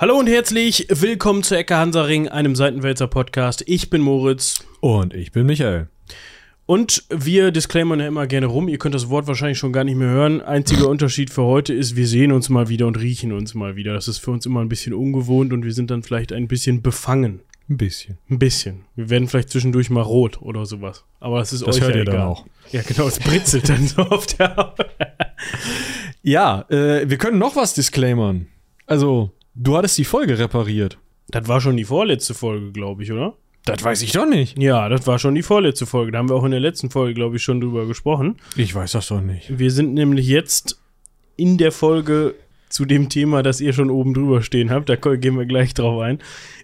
Hallo und herzlich willkommen zu Ecke Hansaring, einem Seitenwälzer Podcast. Ich bin Moritz. Und ich bin Michael. Und wir disclaimern ja immer gerne rum. Ihr könnt das Wort wahrscheinlich schon gar nicht mehr hören. Einziger Unterschied für heute ist, wir sehen uns mal wieder und riechen uns mal wieder. Das ist für uns immer ein bisschen ungewohnt und wir sind dann vielleicht ein bisschen befangen. Ein bisschen. Ein bisschen. Wir werden vielleicht zwischendurch mal rot oder sowas. Aber das ist Das euch hört ja ihr dann egal. auch. Ja, genau, es britzelt dann so auf der. Ja, äh, wir können noch was disclaimern. Also, du hattest die Folge repariert. Das war schon die vorletzte Folge, glaube ich, oder? Das weiß ich doch nicht. Ja, das war schon die vorletzte Folge. Da haben wir auch in der letzten Folge, glaube ich, schon drüber gesprochen. Ich weiß das doch nicht. Wir sind nämlich jetzt in der Folge zu dem Thema, das ihr schon oben drüber stehen habt. Da gehen wir gleich drauf ein.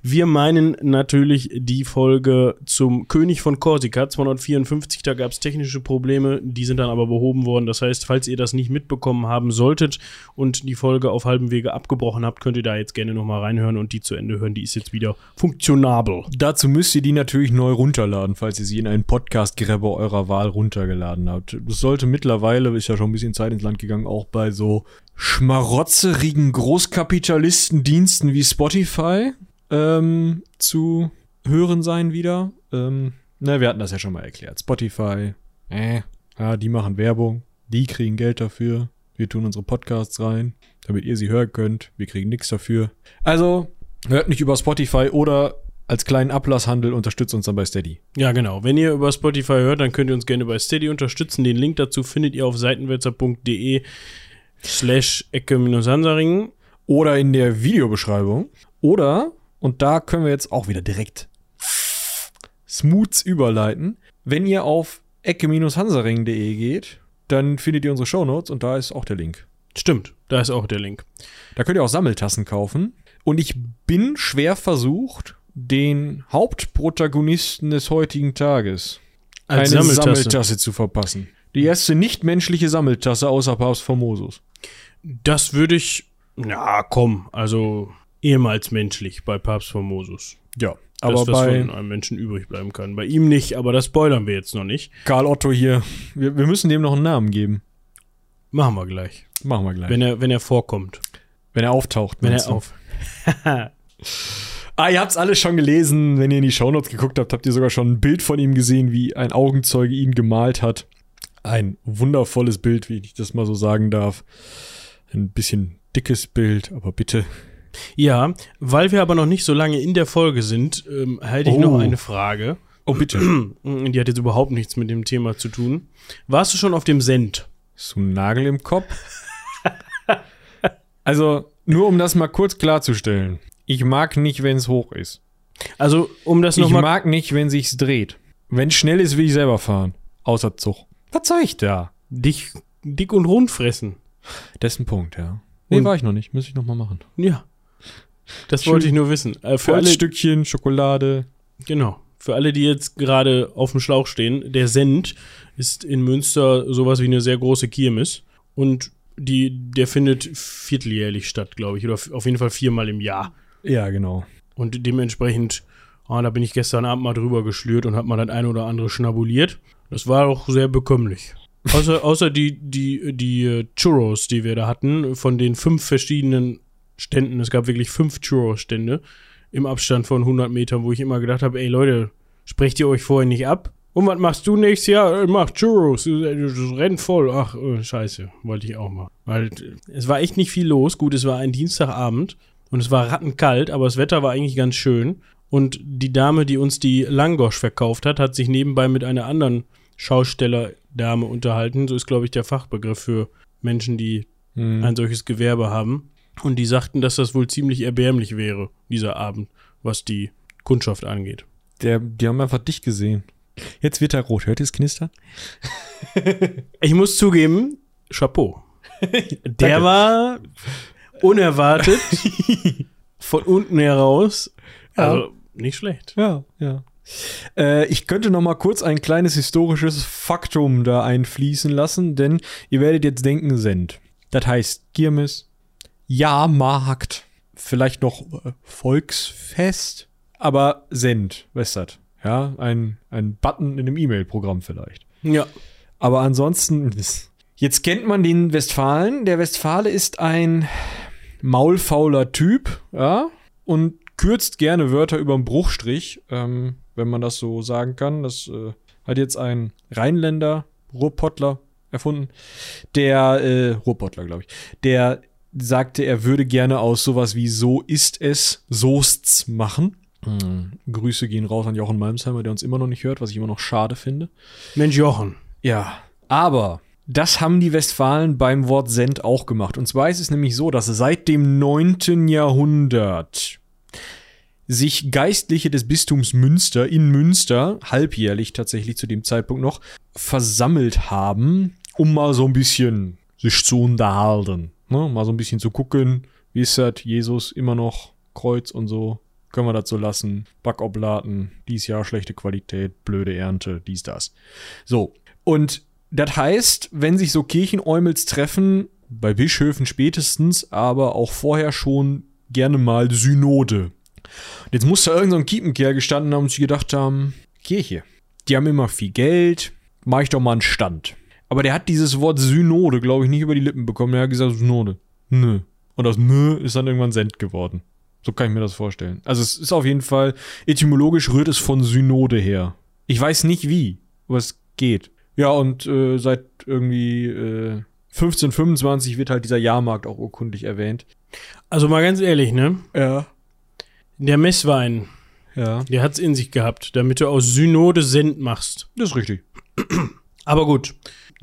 Wir meinen natürlich die Folge zum König von Korsika 254. Da gab es technische Probleme, die sind dann aber behoben worden. Das heißt, falls ihr das nicht mitbekommen haben solltet und die Folge auf halbem Wege abgebrochen habt, könnt ihr da jetzt gerne nochmal reinhören und die zu Ende hören. Die ist jetzt wieder funktionabel. Dazu müsst ihr die natürlich neu runterladen, falls ihr sie in einen Podcast-Grabber eurer Wahl runtergeladen habt. Das sollte mittlerweile, ist ja schon ein bisschen Zeit ins Land gegangen, auch bei so schmarotzerigen Großkapitalistendiensten wie Spotify ähm, zu hören sein wieder. Ähm, na, wir hatten das ja schon mal erklärt. Spotify, äh, ja, die machen Werbung, die kriegen Geld dafür. Wir tun unsere Podcasts rein, damit ihr sie hören könnt. Wir kriegen nichts dafür. Also, hört nicht über Spotify oder als kleinen Ablasshandel unterstützt uns dann bei Steady. Ja, genau. Wenn ihr über Spotify hört, dann könnt ihr uns gerne bei Steady unterstützen. Den Link dazu findet ihr auf seitenwälzer.de slash ecke-hansaringen. Oder in der Videobeschreibung. Oder, und da können wir jetzt auch wieder direkt smooth überleiten, wenn ihr auf ecke-hansaring.de geht, dann findet ihr unsere Shownotes und da ist auch der Link. Stimmt, da ist auch der Link. Da könnt ihr auch Sammeltassen kaufen. Und ich bin schwer versucht, den Hauptprotagonisten des heutigen Tages Als eine Sammeltasse. Sammeltasse. zu verpassen. Die erste nichtmenschliche Sammeltasse außer Papst Formosus. Das würde ich, na komm, also ehemals menschlich bei Papst Formosus. Ja, Aber das, was bei von einem Menschen übrig bleiben kann. Bei ihm nicht, aber das spoilern wir jetzt noch nicht. Karl Otto hier, wir, wir müssen dem noch einen Namen geben. Machen wir gleich. Machen wir gleich. Wenn er, wenn er vorkommt. Wenn er auftaucht. Wenn er auf. Ah, ihr habt's alle schon gelesen. Wenn ihr in die Shownotes geguckt habt, habt ihr sogar schon ein Bild von ihm gesehen, wie ein Augenzeuge ihn gemalt hat. Ein wundervolles Bild, wie ich das mal so sagen darf. Ein bisschen dickes Bild, aber bitte. Ja, weil wir aber noch nicht so lange in der Folge sind, ähm, halte ich Oh. noch eine Frage. Oh, bitte. Die hat jetzt überhaupt nichts mit dem Thema zu tun. Warst du schon auf dem Send? Du einen Nagel im Kopf? also, nur um das mal kurz klarzustellen. Ich mag nicht, wenn es hoch ist. Also, um das Ich nochmal. mag nicht, wenn sich's dreht. Wenn schnell ist, will ich selber fahren. Außer Zug. Was soll ich da? Dich dick und rund fressen. Das ist ein Punkt, ja. Nee, Und- war ich noch nicht. Muss ich noch mal machen. Ja. Das Schön. wollte ich nur wissen. Äh, für alle, Holzstückchen, Schokolade. genau. Für alle, die jetzt gerade auf dem Schlauch stehen, der Send ist in Münster sowas wie eine sehr große Kirmes. Und die, der findet vierteljährlich statt, glaube ich. Oder auf jeden Fall viermal im Jahr. Ja, genau. Und dementsprechend, ah, da bin ich gestern Abend mal drüber geschlürt und hab mal das eine oder andere schnabuliert. Das war auch sehr bekömmlich. Außer, außer die, die, die äh, Churros, die wir da hatten, von den fünf verschiedenen Ständen. Es gab wirklich fünf Churros-Stände im Abstand von 100 Metern, wo ich immer gedacht habe, ey Leute, sprecht ihr euch vorher nicht ab? Und was machst du nächstes Jahr? Äh, Mach Churros, das rennt voll. Ach, äh, scheiße, wollte ich auch mal. Weil äh, es war echt nicht viel los. Gut, es war ein Dienstagabend und es war rattenkalt, aber das Wetter war eigentlich ganz schön. Und die Dame, die uns die Langosch verkauft hat, hat sich nebenbei mit einer anderen Schaustellerdame unterhalten. So ist, glaube ich, der Fachbegriff für Menschen, die Hm. ein solches Gewerbe haben. Und die sagten, dass das wohl ziemlich erbärmlich wäre, dieser Abend, was die Kundschaft angeht. Der, die haben einfach dich gesehen. Jetzt wird er rot. Hört ihr es knistern? Ich muss zugeben, Chapeau. Der war unerwartet von unten heraus. Also nicht schlecht. Ja, ja. Äh, ich könnte noch mal kurz ein kleines historisches Faktum da einfließen lassen, denn ihr werdet jetzt denken, Send. Das heißt Kirmes, Jahrmarkt, vielleicht noch äh, Volksfest, aber Send, das? Ja, ein, ein Button in einem E-Mail-Programm vielleicht. Ja. Aber ansonsten, jetzt kennt man den Westfalen. Der Westfale ist ein maulfauler Typ, ja, und kürzt gerne Wörter über den Bruchstrich, ähm, wenn man das so sagen kann. Das äh, hat jetzt ein Rheinländer, Ruhrpottler erfunden, der, äh, Ruhrpottler, glaube ich, der sagte, er würde gerne aus sowas wie so ist es, so'st's machen. Hm. Grüße gehen raus an Jochen Malmsheimer, der uns immer noch nicht hört, was ich immer noch schade finde. Mensch, Jochen. Ja, aber das haben die Westfalen beim Wort Send auch gemacht. Und zwar ist es nämlich so, dass seit dem 9. Jahrhundert sich Geistliche des Bistums Münster in Münster, halbjährlich tatsächlich zu dem Zeitpunkt noch, versammelt haben, um mal so ein bisschen sich zu unterhalten. Ne? Mal so ein bisschen zu gucken, wie ist das, Jesus immer noch Kreuz und so. Können wir das so lassen? Backoblaten, dies Jahr schlechte Qualität, blöde Ernte, dies, das. So. Und das heißt, wenn sich so Kirchenäumels treffen, bei Bischöfen spätestens, aber auch vorher schon gerne mal Synode. Und jetzt muss da irgendein so Kiepenkerl gestanden haben und sich gedacht haben, Kirche, die haben immer viel Geld, mach ich doch mal einen Stand. Aber der hat dieses Wort Synode, glaube ich, nicht über die Lippen bekommen. Er hat gesagt Synode. Nö. Und das Nö ist dann irgendwann Send geworden. So kann ich mir das vorstellen. Also es ist auf jeden Fall, etymologisch rührt es von Synode her. Ich weiß nicht wie, aber es geht. Ja, und äh, seit irgendwie äh, 1525 wird halt dieser Jahrmarkt auch urkundlich erwähnt. Also mal ganz ehrlich, ne? Ja. Der Messwein, Ja. der hat's in sich gehabt, damit du aus Synode Send machst. Das ist richtig. Aber gut,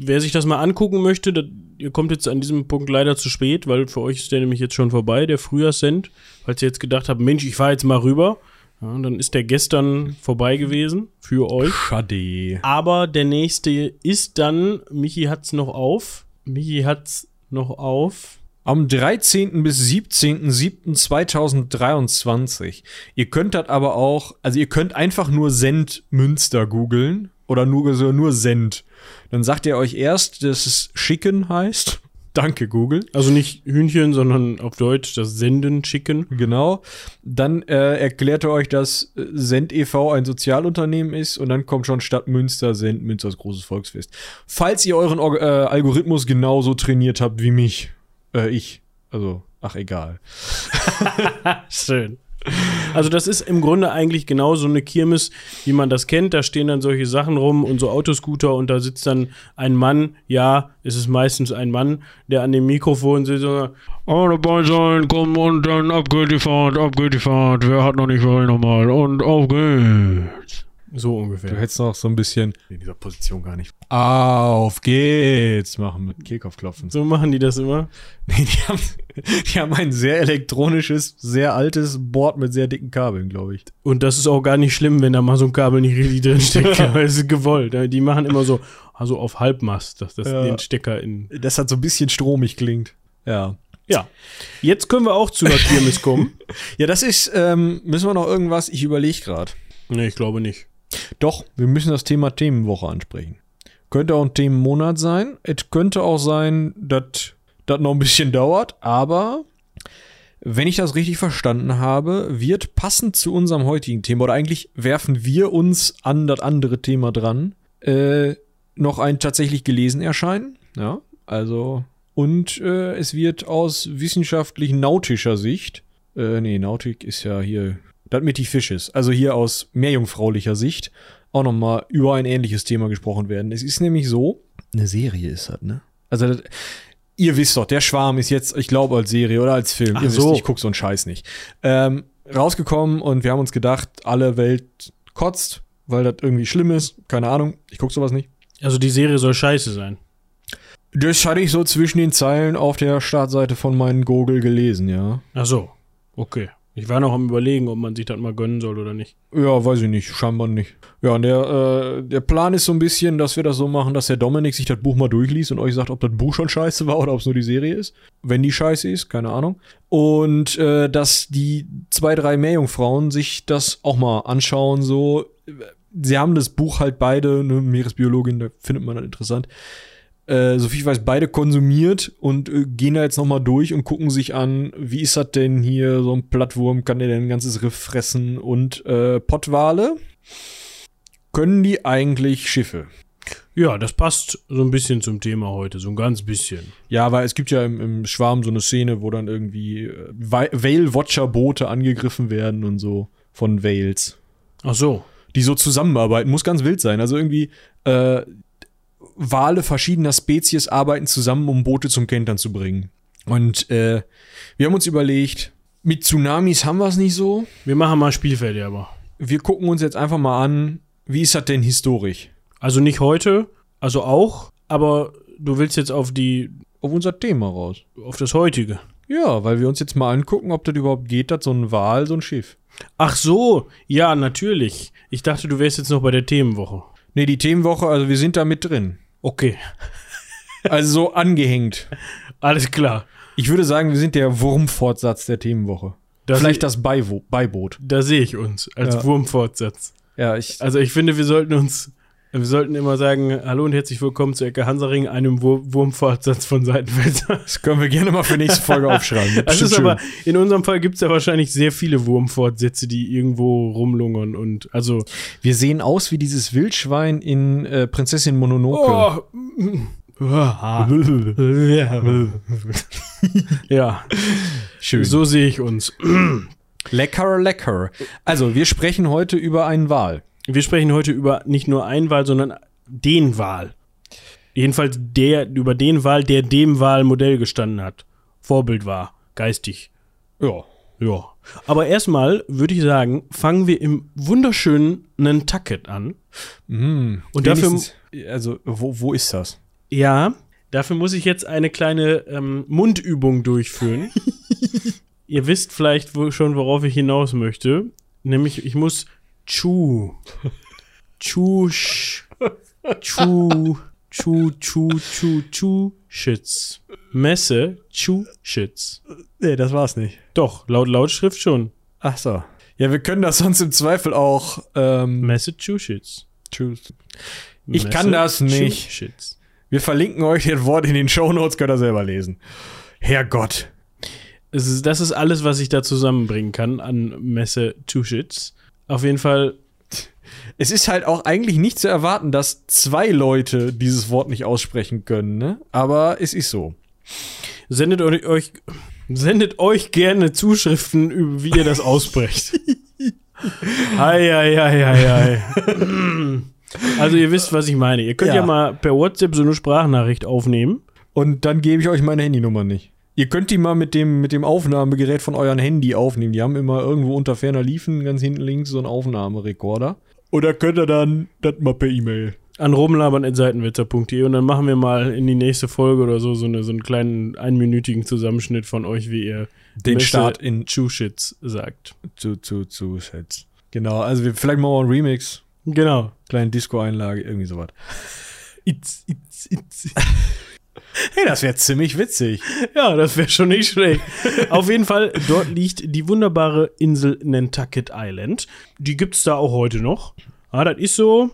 wer sich das mal angucken möchte, das, ihr kommt jetzt an diesem Punkt leider zu spät, weil für euch ist der nämlich jetzt schon vorbei, der Frühjahrssend. Falls ihr jetzt gedacht habt, Mensch, ich fahre jetzt mal rüber, ja, dann ist der gestern vorbei gewesen für euch. Schade. Aber der nächste ist dann, Michi hat's noch auf. Michi hat's noch auf. Am 13. bis 17.07.2023. Ihr könnt das aber auch, also ihr könnt einfach nur Send Münster googeln oder nur, so nur Send. Dann sagt er euch erst, dass es Schicken heißt. Danke, Google. Also nicht Hühnchen, sondern auf Deutsch das Senden, Chicken. Genau. Dann äh, erklärt er euch, dass äh, Send e.V. ein Sozialunternehmen ist und dann kommt schon Stadt Münster, Send Münsters großes Volksfest. Falls ihr euren Org- äh, Algorithmus genauso trainiert habt wie mich, äh, ich, also, ach egal. Schön. Also das ist im Grunde eigentlich genau so eine Kirmes, wie man das kennt. Da stehen dann solche Sachen rum und so Autoscooter und da sitzt dann ein Mann, ja, es ist meistens ein Mann, der an dem Mikrofon sitzt und sagt, dabei sein, komm und dann ab geht die Fahrt, ab geht die Fahrt, wer hat noch nicht wollen nochmal und auf geht's. So Du ungefähr. hättest noch so ein bisschen in dieser Position gar nicht. Auf geht's machen mit Kehlkopfklopfen. So machen die das immer. Nee, die haben, die haben ein sehr elektronisches, sehr altes Board mit sehr dicken Kabeln, glaube ich. Und das ist auch gar nicht schlimm, wenn da mal so ein Kabel nicht richtig drin steckt. weil es ist gewollt. Die machen immer so, also auf Halbmast, dass das Ja. den Stecker in. Das hat so ein bisschen stromig klingt. Ja. Ja. Jetzt können wir auch zu einer Kirmes kommen. Ja, das ist, ähm, müssen wir noch irgendwas? Ich überlege gerade. Nee, ich glaube nicht. Doch, wir müssen das Thema Themenwoche ansprechen. Könnte auch ein Themenmonat sein. Es könnte auch sein, dass das noch ein bisschen dauert, aber wenn ich das richtig verstanden habe, wird passend zu unserem heutigen Thema, oder eigentlich werfen wir uns an das andere Thema dran, äh, noch ein tatsächlich gelesen erscheinen. Ja, also, und äh, es wird aus wissenschaftlich-nautischer Sicht, äh, nee, Nautik ist ja hier, das mit die Fisches, also hier aus meerjungfraulicher Sicht, auch nochmal über ein ähnliches Thema gesprochen werden. Es ist nämlich so, eine Serie ist das, ne? Also, das, ihr wisst doch, der Schwarm ist jetzt, ich glaube, als Serie oder als Film. Ach ihr so. wisst, ich guck so einen Scheiß nicht. Ähm, rausgekommen und wir haben uns gedacht, alle Welt kotzt, weil das irgendwie schlimm ist. Keine Ahnung, ich guck sowas nicht. Also die Serie soll scheiße sein. Das hatte ich so zwischen den Zeilen auf der Startseite von meinen Google gelesen, ja. Ach so. Okay. Ich war noch am überlegen, ob man sich das mal gönnen soll oder nicht. Ja, weiß ich nicht, scheinbar nicht. Ja, und der, äh, der Plan ist so ein bisschen, dass wir das so machen, dass der Dominik sich das Buch mal durchliest und euch sagt, ob das Buch schon scheiße war oder ob es nur die Serie ist. Wenn die scheiße ist, keine Ahnung. Und äh, dass die zwei, drei Meerjungfrauen sich das auch mal anschauen, so. Sie haben das Buch halt beide, ne, Meeresbiologin, da findet man das interessant. Äh, so viel ich weiß, beide konsumiert und äh, gehen da jetzt noch mal durch und gucken sich an, wie ist das denn hier, so ein Plattwurm, kann der denn ein ganzes Riff fressen und äh, Pottwale? Können die eigentlich Schiffe? Ja, das passt so ein bisschen zum Thema heute, so ein ganz bisschen. Ja, aber es gibt ja im, im Schwarm so eine Szene, wo dann irgendwie äh, Whale-Watcher-Boote angegriffen werden und so von Whales. Ach so. Die so zusammenarbeiten. Muss ganz wild sein. Also irgendwie äh, Wale verschiedener Spezies arbeiten zusammen, um Boote zum Kentern zu bringen. Und äh, wir haben uns überlegt, mit Tsunamis haben wir es nicht so. Wir machen mal Spielfeld, aber. Wir gucken uns jetzt einfach mal an, wie ist das denn historisch? Also nicht heute, also auch, aber du willst jetzt auf die, Auf unser Thema raus. auf das heutige. Ja, weil wir uns jetzt mal angucken, ob das überhaupt geht, dass so ein Wal, so ein Schiff. Ach so, ja, natürlich. Ich dachte, du wärst jetzt noch bei der Themenwoche. Nee, die Themenwoche, also wir sind da mit drin. Okay, Also so angehängt. alles klar. Ich würde sagen, wir sind der Wurmfortsatz der Themenwoche. Da Vielleicht das Beiwo Beiboot. Da sehe ich uns als Ja. Wurmfortsatz. Ja, ich. Also ich finde, wir sollten uns, wir sollten immer sagen, hallo und herzlich willkommen zu Ecke Hansaring, einem Wur Wurmfortsatz von Seitenfelser. Das können wir gerne mal für nächste Folge aufschreiben. Das ist aber, in unserem Fall gibt es ja wahrscheinlich sehr viele Wurmfortsätze, die irgendwo rumlungern und, also, Wir sehen aus wie dieses Wildschwein in äh, Prinzessin Mononoke. oh, ja, Schön. so sehe ich uns. lecker, lecker. Also, wir sprechen heute über einen Wal. Wir sprechen heute über nicht nur einen Wahl, sondern den Wahl. Jedenfalls der, über den Wahl, der dem Wahlmodell gestanden hat. Vorbild war, geistig. Ja. Ja. Aber erstmal würde ich sagen, fangen wir im wunderschönen Nantucket an. Mm, Und dafür- Also, wo, wo ist das? Ja, dafür muss ich jetzt eine kleine ähm, Mundübung durchführen. Ihr wisst vielleicht wo, schon, worauf ich hinaus möchte. Nämlich, ich muss Chu. Chu. sch- Chu. Chu, Chu, Chu, Chu, Schitz. Messe, Chu, Schitz. Nee, das war's nicht. Doch, laut Lautschrift schon. Ach so. Ja, wir können das sonst im Zweifel auch. Ähm, Massachusetts. tschüss. Ich kann das nicht. Wir verlinken euch das Wort in den Shownotes, könnt ihr selber lesen. Herrgott. Es ist, das ist alles, was ich da zusammenbringen kann an Massachusetts. Auf jeden Fall, Es ist halt auch eigentlich nicht zu erwarten, dass zwei Leute dieses Wort nicht aussprechen können, ne? Aber es ist so. sendet euch, sendet euch gerne Zuschriften, wie ihr das aussprecht. Ei, ei, ei, ei, ei. Also ihr wisst, was ich meine. Ihr könnt ja, Ja. mal per WhatsApp so eine Sprachnachricht aufnehmen. Und dann gebe ich euch meine Handynummer nicht. Ihr könnt die mal mit dem, mit dem Aufnahmegerät von euren Handy aufnehmen. Die haben immer irgendwo unter ferner Liefen ganz hinten links so einen Aufnahmerekorder. Oder könnt ihr dann das mal per E-Mail. An rumlabern.seitenwitzer.de und dann machen wir mal in die nächste Folge oder so so, eine, so einen kleinen einminütigen Zusammenschnitt von euch, wie ihr Den Messe Start in Chushits sagt. zu, zu, zu Sets. Genau, also wir, vielleicht machen wir einen Remix. Genau. Kleine Disco-Einlage, irgendwie sowas. It's, it's, it's. Hey, das wäre ziemlich witzig. Ja, das wäre schon nicht schlecht. Auf jeden Fall, dort liegt die wunderbare Insel Nantucket Island. Die gibt's da auch heute noch. Ah, das ist so.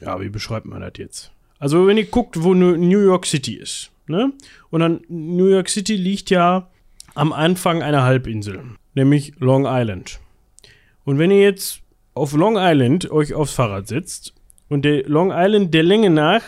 Ja, wie beschreibt man das jetzt? Also, wenn ihr guckt, wo New New York City ist, ne? Und dann New York City liegt ja am Anfang einer Halbinsel, nämlich Long Island. Und wenn ihr jetzt auf Long Island euch aufs Fahrrad setzt und der Long Island der Länge nach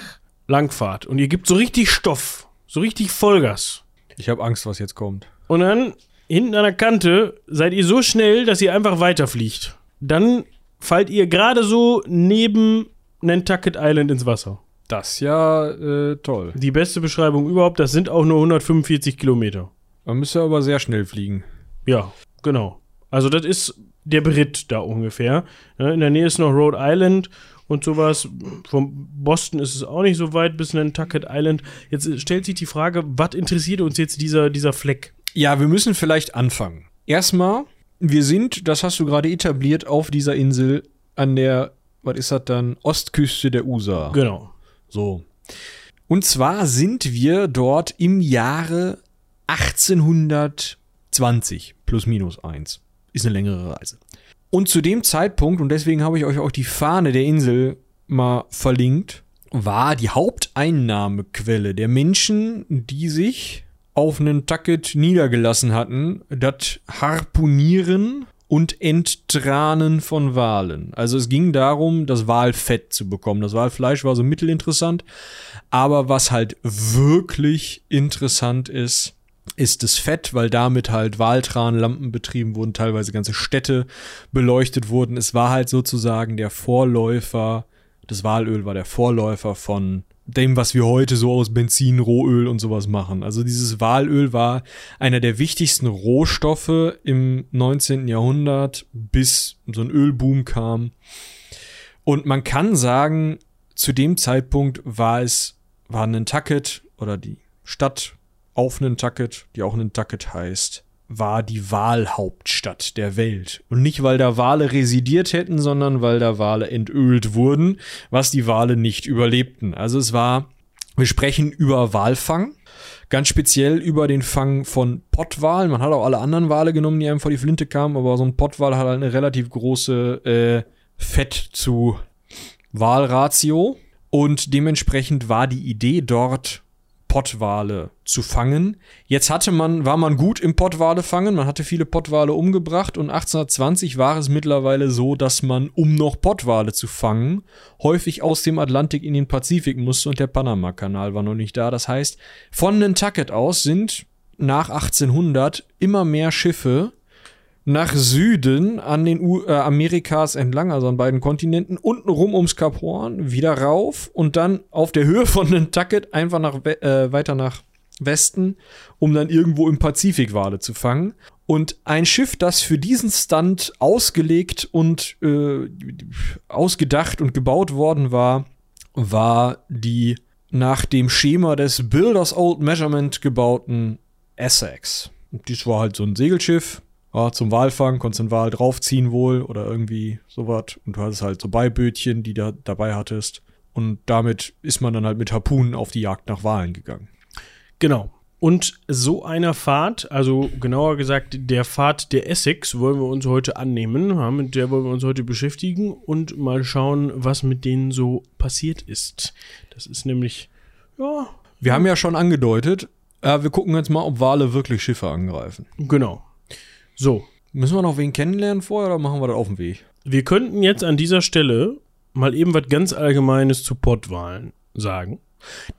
langfahrt und ihr gebt so richtig Stoff, so richtig Vollgas. Ich habe Angst, was jetzt kommt. Und dann hinten an der Kante seid ihr so schnell, dass ihr einfach weiterfliegt. Dann fallt ihr gerade so neben Nantucket Island ins Wasser. Das ist ja äh, toll. Die beste Beschreibung überhaupt, das sind auch nur 145 Kilometer. Man müsste aber sehr schnell fliegen. Ja, genau. Also das ist der Brit da ungefähr. Ja, in der Nähe ist noch Rhode Island und sowas. Von Boston ist es auch nicht so weit bis Nantucket Island. Jetzt stellt sich die Frage, was interessiert uns jetzt dieser, dieser Fleck? Ja, wir müssen vielleicht anfangen. Erstmal, wir sind, das hast du gerade etabliert, auf dieser Insel an der, was ist das dann, Ostküste der USA. Genau. So. Und zwar sind wir dort im Jahre 1820 plus minus eins. Ist eine längere Reise. Und zu dem Zeitpunkt, und deswegen habe ich euch auch die Fahne der Insel mal verlinkt, war die Haupteinnahmequelle der Menschen, die sich auf Nantucket niedergelassen hatten, das Harpunieren und Enttranen von Walen. Also es ging darum, das Walfett zu bekommen. Das Walfleisch war so mittelinteressant, aber was halt wirklich interessant ist, ist das Fett, weil damit halt Waltranlampen betrieben wurden, teilweise ganze Städte beleuchtet wurden. Es war halt sozusagen der Vorläufer, das Walöl war der Vorläufer von dem, was wir heute so aus Benzin, Rohöl und sowas machen. Also dieses Walöl war einer der wichtigsten Rohstoffe im 19. Jahrhundert, bis so ein Ölboom kam. Und man kann sagen, zu dem Zeitpunkt war es, war Nantucket oder die Stadt auf Nantucket, die auch Nantucket heißt, war die Walhauptstadt der Welt. Und nicht, weil da Wale residiert hätten, sondern weil da Wale entölt wurden, was die Wale nicht überlebten. Also es war, wir sprechen über Walfang, ganz speziell über den Fang von Pottwalen. Man hat auch alle anderen Wale genommen, die einem vor die Flinte kamen, aber so ein Pottwal hat halt eine relativ große äh, Fett zu Walratio. Und dementsprechend war die Idee dort, Pottwale zu fangen. Jetzt hatte man, war man gut im Pottwale fangen, man hatte viele Pottwale umgebracht und 1820 war es mittlerweile so, dass man, um noch Pottwale zu fangen, häufig aus dem Atlantik in den Pazifik musste und der Panama-Kanal war noch nicht da. Das heißt, von Nantucket aus sind nach 1800 immer mehr Schiffe nach Süden an den U äh, Amerikas entlang, also an beiden Kontinenten, unten rum ums Kap Horn, wieder rauf und dann auf der Höhe von Nantucket einfach nach äh, weiter nach Westen, um dann irgendwo im Pazifik Wale zu fangen. Und ein Schiff, das für diesen Stunt ausgelegt und äh, ausgedacht und gebaut worden war, war die nach dem Schema des Builders Old Measurement gebauten Essex. Dies war halt so ein Segelschiff, ja, zum Walfang, konntest den Wal draufziehen wohl oder irgendwie sowas. Und du hattest halt so Beibötchen, die du dabei hattest. Und damit ist man dann halt mit Harpunen auf die Jagd nach Walen gegangen. Genau. Und so einer Fahrt, also genauer gesagt der Fahrt der Essex, wollen wir uns heute annehmen. Mit der wollen wir uns heute beschäftigen und mal schauen, was mit denen so passiert ist. Das ist nämlich, ja. Wir haben ja schon angedeutet, äh, wir gucken jetzt mal, ob Wale wirklich Schiffe angreifen. Genau. So. Müssen wir noch wen kennenlernen vorher oder machen wir das auf dem Weg? Wir könnten jetzt an dieser Stelle mal eben was ganz Allgemeines zu Pottwahlen sagen.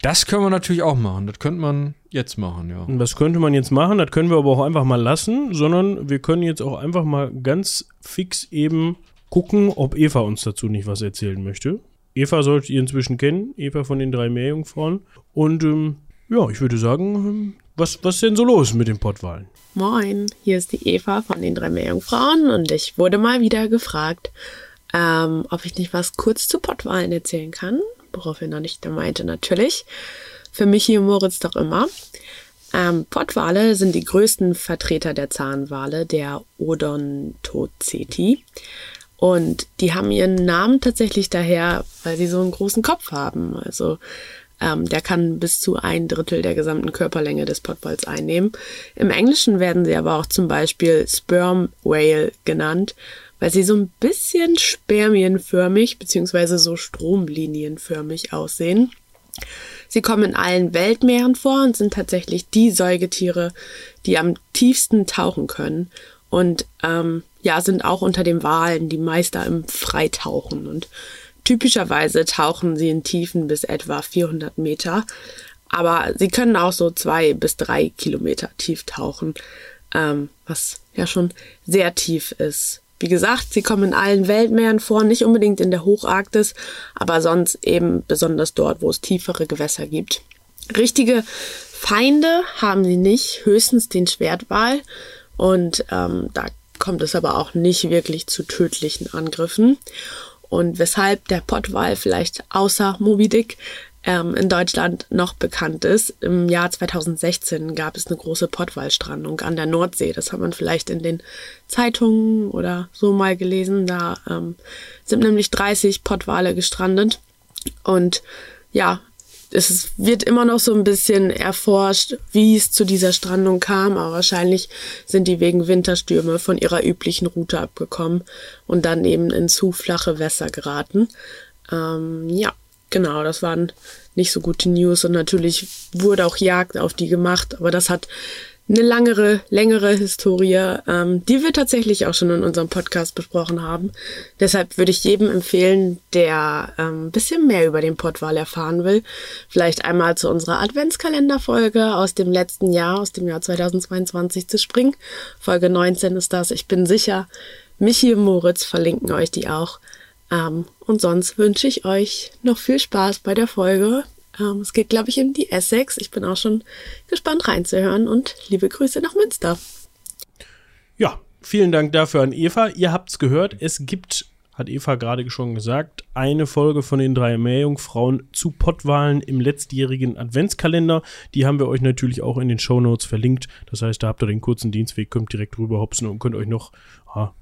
Das können wir natürlich auch machen. Das könnte man jetzt machen, ja. Und das könnte man jetzt machen, das können wir aber auch einfach mal lassen, sondern wir können jetzt auch einfach mal ganz fix eben gucken, ob Eva uns dazu nicht was erzählen möchte. Eva solltet ihr inzwischen kennen, Eva von den drei Meerjungfrauen. Und ähm, ja, ich würde sagen, ähm, was, was ist denn so los mit den Pottwahlen? Moin, hier ist die Eva von den drei Meerjungfrauen und ich wurde mal wieder gefragt, ähm, ob ich nicht was kurz zu Pottwahlen erzählen kann. Woraufhin er nicht meinte, natürlich. Für mich hier Moritz doch immer. Ähm, Pottwale sind die größten Vertreter der Zahnwale, der Odontoceti. Und die haben ihren Namen tatsächlich daher, weil sie so einen großen Kopf haben. Also ähm, der kann bis zu ein Drittel der gesamten Körperlänge des Pottwals einnehmen. Im Englischen werden sie aber auch zum Beispiel Sperm Whale genannt, weil sie so ein bisschen spermienförmig bzw. so stromlinienförmig aussehen. Sie kommen in allen Weltmeeren vor und sind tatsächlich die Säugetiere, die am tiefsten tauchen können und ähm, ja, sind auch unter den Walen die Meister im Freitauchen und Typischerweise tauchen sie in Tiefen bis etwa 400 Meter, aber sie können auch so zwei bis drei Kilometer tief tauchen, ähm, was ja schon sehr tief ist. Wie gesagt, sie kommen in allen Weltmeeren vor, nicht unbedingt in der Hocharktis, aber sonst eben besonders dort, wo es tiefere Gewässer gibt. Richtige Feinde haben sie nicht, höchstens den Schwertwal. Und ähm, da kommt es aber auch nicht wirklich zu tödlichen Angriffen und weshalb der Pottwal vielleicht außer Moby Dick ähm, in Deutschland noch bekannt ist. Im Jahr 2016 gab es eine große Pottwalstrandung an der Nordsee. Das hat man vielleicht in den Zeitungen oder so mal gelesen. Da ähm, sind nämlich 30 Pottwale gestrandet. Und ja, es wird immer noch so ein bisschen erforscht, wie es zu dieser Strandung kam, aber wahrscheinlich sind die wegen Winterstürme von ihrer üblichen Route abgekommen und dann eben in zu flache Wässer geraten. Ähm, ja, genau, das waren nicht so gute News und natürlich wurde auch Jagd auf die gemacht, aber das hat eine langere, längere Historie, ähm, die wir tatsächlich auch schon in unserem Podcast besprochen haben. Deshalb würde ich jedem empfehlen, der ähm, ein bisschen mehr über den Pottwal erfahren will, vielleicht einmal zu unserer Adventskalenderfolge aus dem letzten Jahr, aus dem Jahr 2022 zu springen. Folge 19 ist das. Ich bin sicher, Michi und Moritz verlinken euch die auch. Ähm, und sonst wünsche ich euch noch viel Spaß bei der Folge. Ähm, es geht, glaube ich, um die Essex. Ich bin auch schon gespannt reinzuhören und liebe Grüße nach Münster. Ja, vielen Dank dafür an Eva. Ihr habt's gehört, es gibt, hat Eva gerade schon gesagt, eine Folge von den drei Meerjungfrauen zu Pottwahlen im letztjährigen Adventskalender. Die haben wir euch natürlich auch in den Shownotes verlinkt. Das heißt, da habt ihr den kurzen Dienstweg, kommt direkt rüber hopsen und könnt euch noch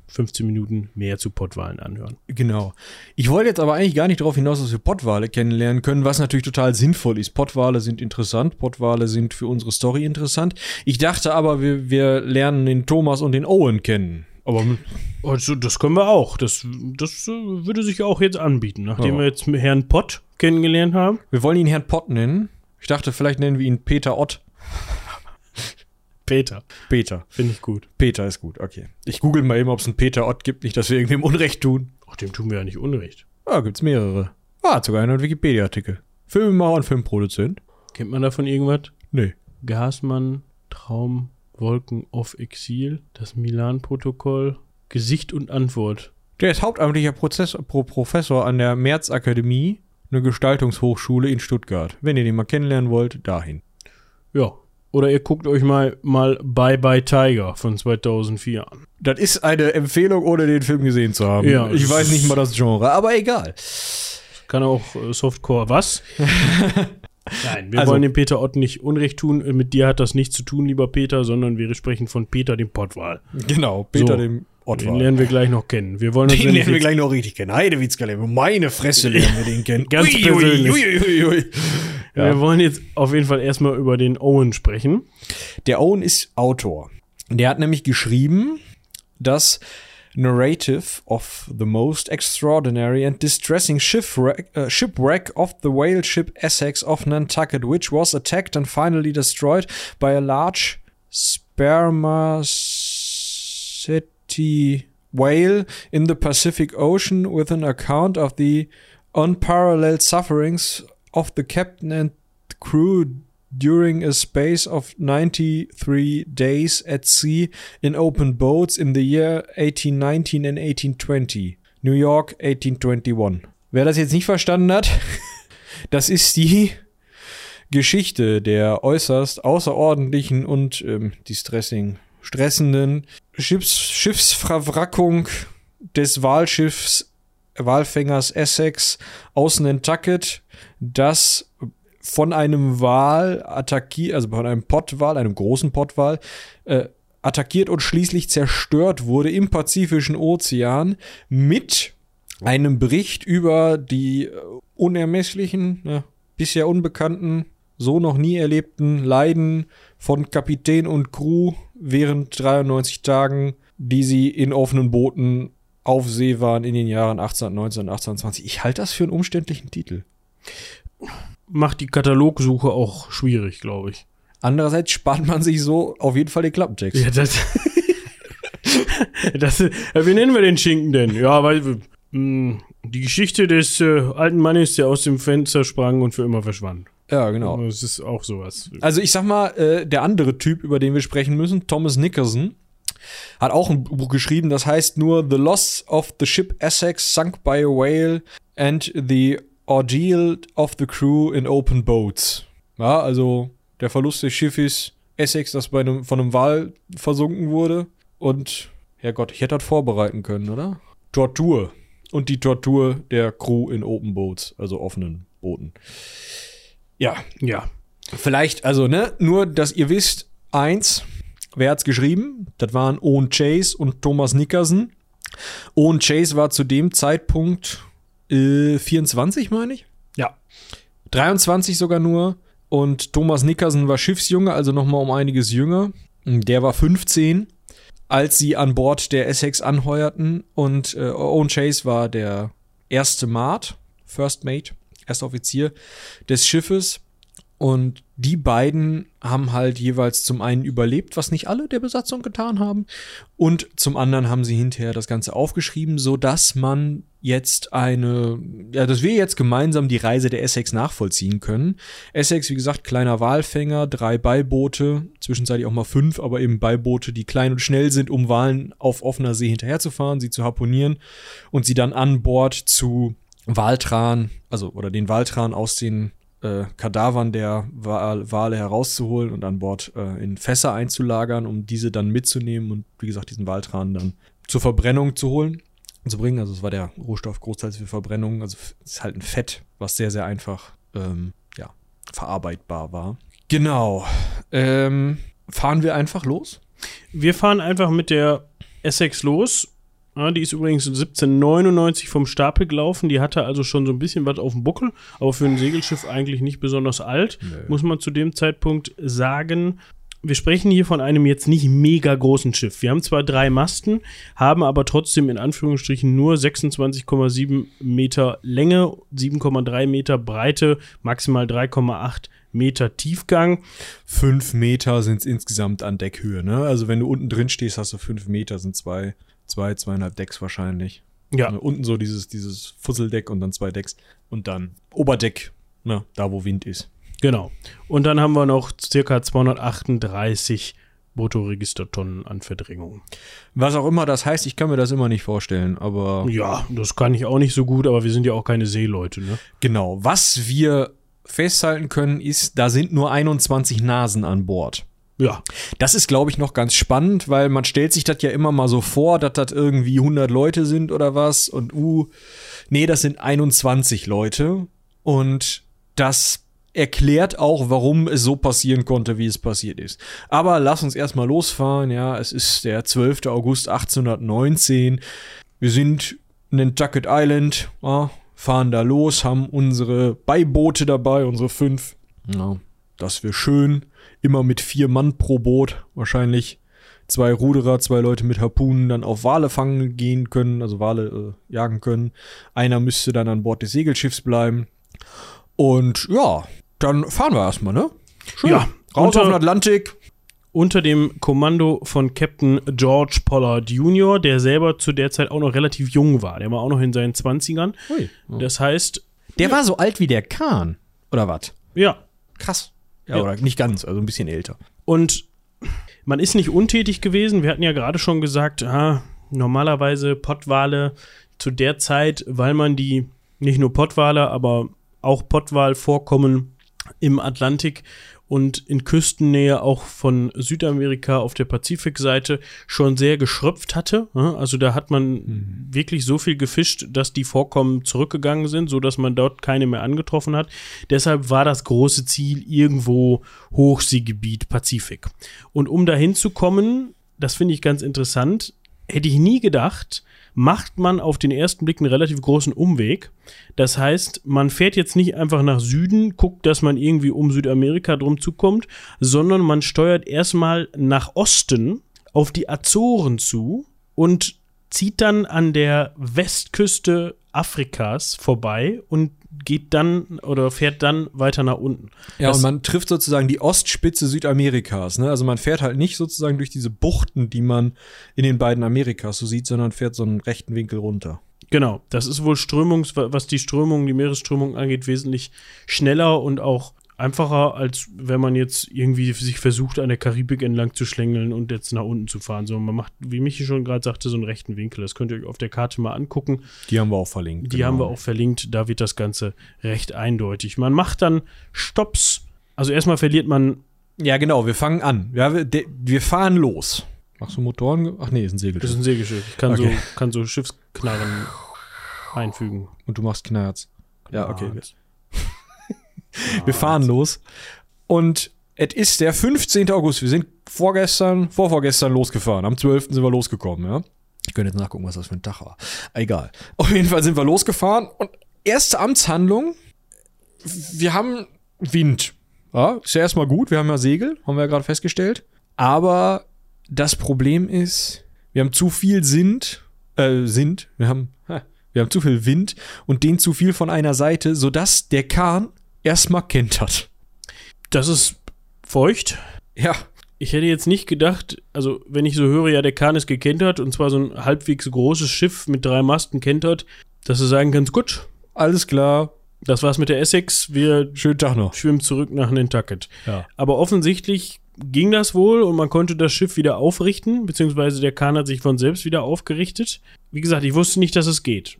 15 Minuten mehr zu Pottwahlen anhören. Genau. Ich wollte jetzt aber eigentlich gar nicht darauf hinaus, dass wir Pottwale kennenlernen können, was natürlich total sinnvoll ist. Pottwale sind interessant, Pottwale sind für unsere Story interessant. Ich dachte aber, wir, wir lernen den Thomas und den Owen kennen. Aber also, das können wir auch. Das, das äh, würde sich auch jetzt anbieten, nachdem Ja. wir jetzt Herrn Pott kennengelernt haben. Wir wollen ihn Herrn Pott nennen. Ich dachte, vielleicht nennen wir ihn Peter Ott. Peter, Peter. finde ich gut. Peter ist gut, okay. Ich google mal eben, ob es einen Peter Ott gibt, nicht, dass wir irgendwem Unrecht tun. Ach, dem tun wir ja nicht Unrecht. Ah, gibt's mehrere. Ah, hat sogar einen Wikipedia-Artikel. Filmemacher und Filmproduzent? Kennt man davon irgendwas? Nee. Gasmann, Traum, Wolken auf Exil, das Milan-Protokoll, Gesicht und Antwort. Der ist hauptamtlicher Prozess Pro Professor an der März-Akademie, eine Gestaltungshochschule in Stuttgart. Wenn ihr den mal kennenlernen wollt, dahin. Ja. Oder ihr guckt euch mal, mal Bye Bye Tiger von 2004 an. Das ist eine Empfehlung, ohne den Film gesehen zu haben. Ja, ich weiß nicht mal das Genre, aber egal. Kann auch äh, Softcore was? Nein, wir Also- wollen dem Peter Ott nicht Unrecht tun. Äh, Mit dir hat das nichts zu tun, lieber Peter, sondern wir sprechen von Peter, dem Pottwal. Genau, Peter So, dem Ott Den lernen wir gleich noch kennen. Wir wollen Den lernen wir gleich noch richtig kennen. Heidewitzka, meine Fresse lernen wir den kennen. Ganz persönlich. Ui, ui, ui. Wir wollen jetzt auf jeden Fall erstmal über den Owen sprechen. Der Owen ist Autor. Der hat nämlich geschrieben, das Narrative of the most extraordinary and distressing shipwreck, uh, shipwreck of the whale ship Essex of Nantucket, which was attacked and finally destroyed by a large spermaceti whale in the Pacific Ocean with an account of the unparalleled sufferings of the captain and crew during a space of 93 days at sea in open boats in the year 1819 and 1820. New York 1821. Wer das jetzt nicht verstanden hat, das ist die Geschichte der äußerst außerordentlichen und ähm, distressing, stressenden Schiffs Schiffsverwrackung des Walschiffs Walfängers Essex aus Nantucket, das von einem Wal attackiert, also von einem Pottwal, einem großen Pottwal, äh, attackiert und schließlich zerstört wurde im Pazifischen Ozean mit einem Bericht über die äh, unermesslichen, ne, bisher unbekannten, so noch nie erlebten Leiden von Kapitän und Crew während 93 Tagen, die sie in offenen Booten auf See waren in den Jahren 1819 und 1820. Ich halte das für einen umständlichen Titel. Macht die Katalogsuche auch schwierig, glaube ich. Andererseits spart man sich so auf jeden Fall den Klappentext. Ja, das. das äh, wie nennen wir den Schinken denn? Ja, weil mh, die Geschichte des äh, alten Mannes, der aus dem Fenster sprang und für immer verschwand. Ja, genau. Das ist auch sowas. Also ich sag mal, äh, der andere Typ, über den wir sprechen müssen, Thomas Nickerson, hat auch ein Buch geschrieben, das heißt nur The Loss of the Ship Essex Sunk by a Whale and the Ordeal of the Crew in Open Boats. Ja, also der Verlust des Schiffes Essex, das bei einem, von einem Wal versunken wurde. Und, Herrgott, ich hätte das vorbereiten können, oder? Tortur. Und die Tortur der Crew in Open Boats, also offenen Booten. Ja, Ja. Vielleicht, also, ne, nur, dass ihr wisst, eins, wer hat's geschrieben? Das waren Owen Chase und Thomas Nickerson. Owen Chase war zu dem Zeitpunkt äh, 24, meine ich. Ja. 23 sogar nur. Und Thomas Nickerson war Schiffsjunge, also nochmal um einiges jünger. Der war 15, als sie an Bord der Essex anheuerten. Und äh, Owen Chase war der erste Mate, First Mate, erster Offizier des Schiffes. Und die beiden haben halt jeweils zum einen überlebt, was nicht alle der Besatzung getan haben, und zum anderen haben sie hinterher das Ganze aufgeschrieben, so dass man jetzt eine, ja, dass wir jetzt gemeinsam die Reise der Essex nachvollziehen können. Essex, wie gesagt, kleiner Walfänger, drei Beiboote, zwischenzeitlich auch mal fünf, aber eben Beiboote, die klein und schnell sind, um Walen auf offener See hinterherzufahren, sie zu harponieren und sie dann an Bord zu Waltran, also oder den Waltran aus den äh, Kadavern der Wale herauszuholen und an Bord äh, in Fässer einzulagern, um diese dann mitzunehmen und wie gesagt diesen Waltran dann zur Verbrennung zu holen zu bringen. Also es war der Rohstoff großteils für Verbrennung. Also es ist halt ein Fett, was sehr, sehr einfach ähm, ja, verarbeitbar war. Genau. Ähm, fahren wir einfach los? Wir fahren einfach mit der Essex los. Ja, die ist übrigens 1799 vom Stapel gelaufen. Die hatte also schon so ein bisschen was auf dem Buckel, aber für ein Segelschiff eigentlich nicht besonders alt, Nö. muss man zu dem Zeitpunkt sagen wir sprechen hier von einem jetzt nicht mega großen Schiff. Wir haben zwar drei Masten, haben aber trotzdem in Anführungsstrichen nur 26,7 Meter Länge, 7,3 Meter Breite, maximal 3,8 Meter Tiefgang. Fünf Meter sind es insgesamt an Deckhöhe, ne? Also wenn du unten drin stehst, hast du fünf Meter, sind zwei, zwei, zweieinhalb Decks wahrscheinlich. Ja. Also unten so dieses, dieses Fusseldeck und dann zwei Decks und dann Oberdeck, ne? Da wo Wind ist. Genau. Und dann haben wir noch circa 238 Bruttoregistertonnen an Verdrängung. Was auch immer das heißt, ich kann mir das immer nicht vorstellen, aber. Ja, das kann ich auch nicht so gut, aber wir sind ja auch keine Seeleute, ne? Genau. Was wir festhalten können, ist, da sind nur 21 Nasen an Bord. Ja. Das ist, glaube ich, noch ganz spannend, weil man stellt sich das ja immer mal so vor, dass das irgendwie 100 Leute sind oder was und uh, nee, das sind 21 Leute und das erklärt auch, warum es so passieren konnte, wie es passiert ist. Aber lass uns erstmal losfahren. Ja, es ist der 12. August 1819. Wir sind in Nantucket Island, ja, fahren da los, haben unsere Beiboote dabei, unsere fünf. Ja, das wäre schön. Immer mit vier Mann pro Boot. Wahrscheinlich zwei Ruderer, zwei Leute mit Harpunen dann auf Wale fangen gehen können, also Wale äh, jagen können. Einer müsste dann an Bord des Segelschiffs bleiben. Und ja, dann fahren wir erstmal, ne? Schön. Ja. Raus unter, auf den Atlantik. Unter dem Kommando von Captain George Pollard Jr., der selber zu der Zeit auch noch relativ jung war. Der war auch noch in seinen 20ern. Ui. Oh. Das heißt. Der ja. war so alt wie der Kahn, oder was? Ja. Krass. Ja, ja, oder nicht ganz, also ein bisschen älter. Und man ist nicht untätig gewesen. Wir hatten ja gerade schon gesagt, ah, normalerweise Pottwale zu der Zeit, weil man die nicht nur Pottwale, aber auch Pottwalvorkommen im Atlantik und in Küstennähe auch von Südamerika auf der Pazifikseite schon sehr geschröpft hatte. Also da hat man mhm. wirklich so viel gefischt, dass die Vorkommen zurückgegangen sind, so dass man dort keine mehr angetroffen hat. Deshalb war das große Ziel irgendwo Hochseegebiet Pazifik. Und um dahin zu kommen, das finde ich ganz interessant, hätte ich nie gedacht, macht man auf den ersten Blick einen relativ großen Umweg. Das heißt, man fährt jetzt nicht einfach nach Süden, guckt, dass man irgendwie um Südamerika drum zukommt, sondern man steuert erstmal nach Osten auf die Azoren zu und zieht dann an der Westküste Afrikas vorbei und geht dann oder fährt dann weiter nach unten. Ja, das und man trifft sozusagen die Ostspitze Südamerikas. Ne? Also man fährt halt nicht sozusagen durch diese Buchten, die man in den beiden Amerikas so sieht, sondern fährt so einen rechten Winkel runter. Genau, das ist wohl Strömungs, was die Strömung, die Meeresströmung angeht, wesentlich schneller und auch einfacher, als wenn man jetzt irgendwie sich versucht, an der Karibik entlang zu schlängeln und jetzt nach unten zu fahren. So, man macht, wie Michi schon gerade sagte, so einen rechten Winkel. Das könnt ihr euch auf der Karte mal angucken. Die haben wir auch verlinkt. Die genau. haben wir auch verlinkt. Da wird das Ganze recht eindeutig. Man macht dann Stops. Also erstmal verliert man. Ja, genau, wir fangen an. Ja, wir, wir fahren los. Machst du Motoren? Ach nee, ist ein Segelschiff. Das ist ein Segelschiff. Ich kann, okay. so, kann so Schiffsknarren einfügen. Und du machst Knarz. Ja, okay. Wir fahren los. Und es ist der 15. August. Wir sind vorgestern, vorvorgestern losgefahren. Am 12. sind wir losgekommen, ja. Ich könnte jetzt nachgucken, was das für ein Tag war. Egal. Auf jeden Fall sind wir losgefahren und erste Amtshandlung. Wir haben Wind. Ja, ist ja erstmal gut. Wir haben ja Segel, haben wir ja gerade festgestellt. Aber das Problem ist, wir haben zu viel Sind, äh, sind, wir haben, wir haben zu viel Wind und den zu viel von einer Seite, sodass der Kahn erstmal kentert. Das ist feucht. Ja. Ich hätte jetzt nicht gedacht, also wenn ich so höre, ja, der Kahn ist gekentert und zwar so ein halbwegs großes Schiff mit drei Masten kentert, dass du sagen kannst, gut, Alles klar. das war's mit der Essex, wir Schönen Tag noch. schwimmen zurück nach Nantucket. Ja. Aber offensichtlich ging das wohl und man konnte das Schiff wieder aufrichten, beziehungsweise der Kahn hat sich von selbst wieder aufgerichtet. Wie gesagt, ich wusste nicht, dass es geht.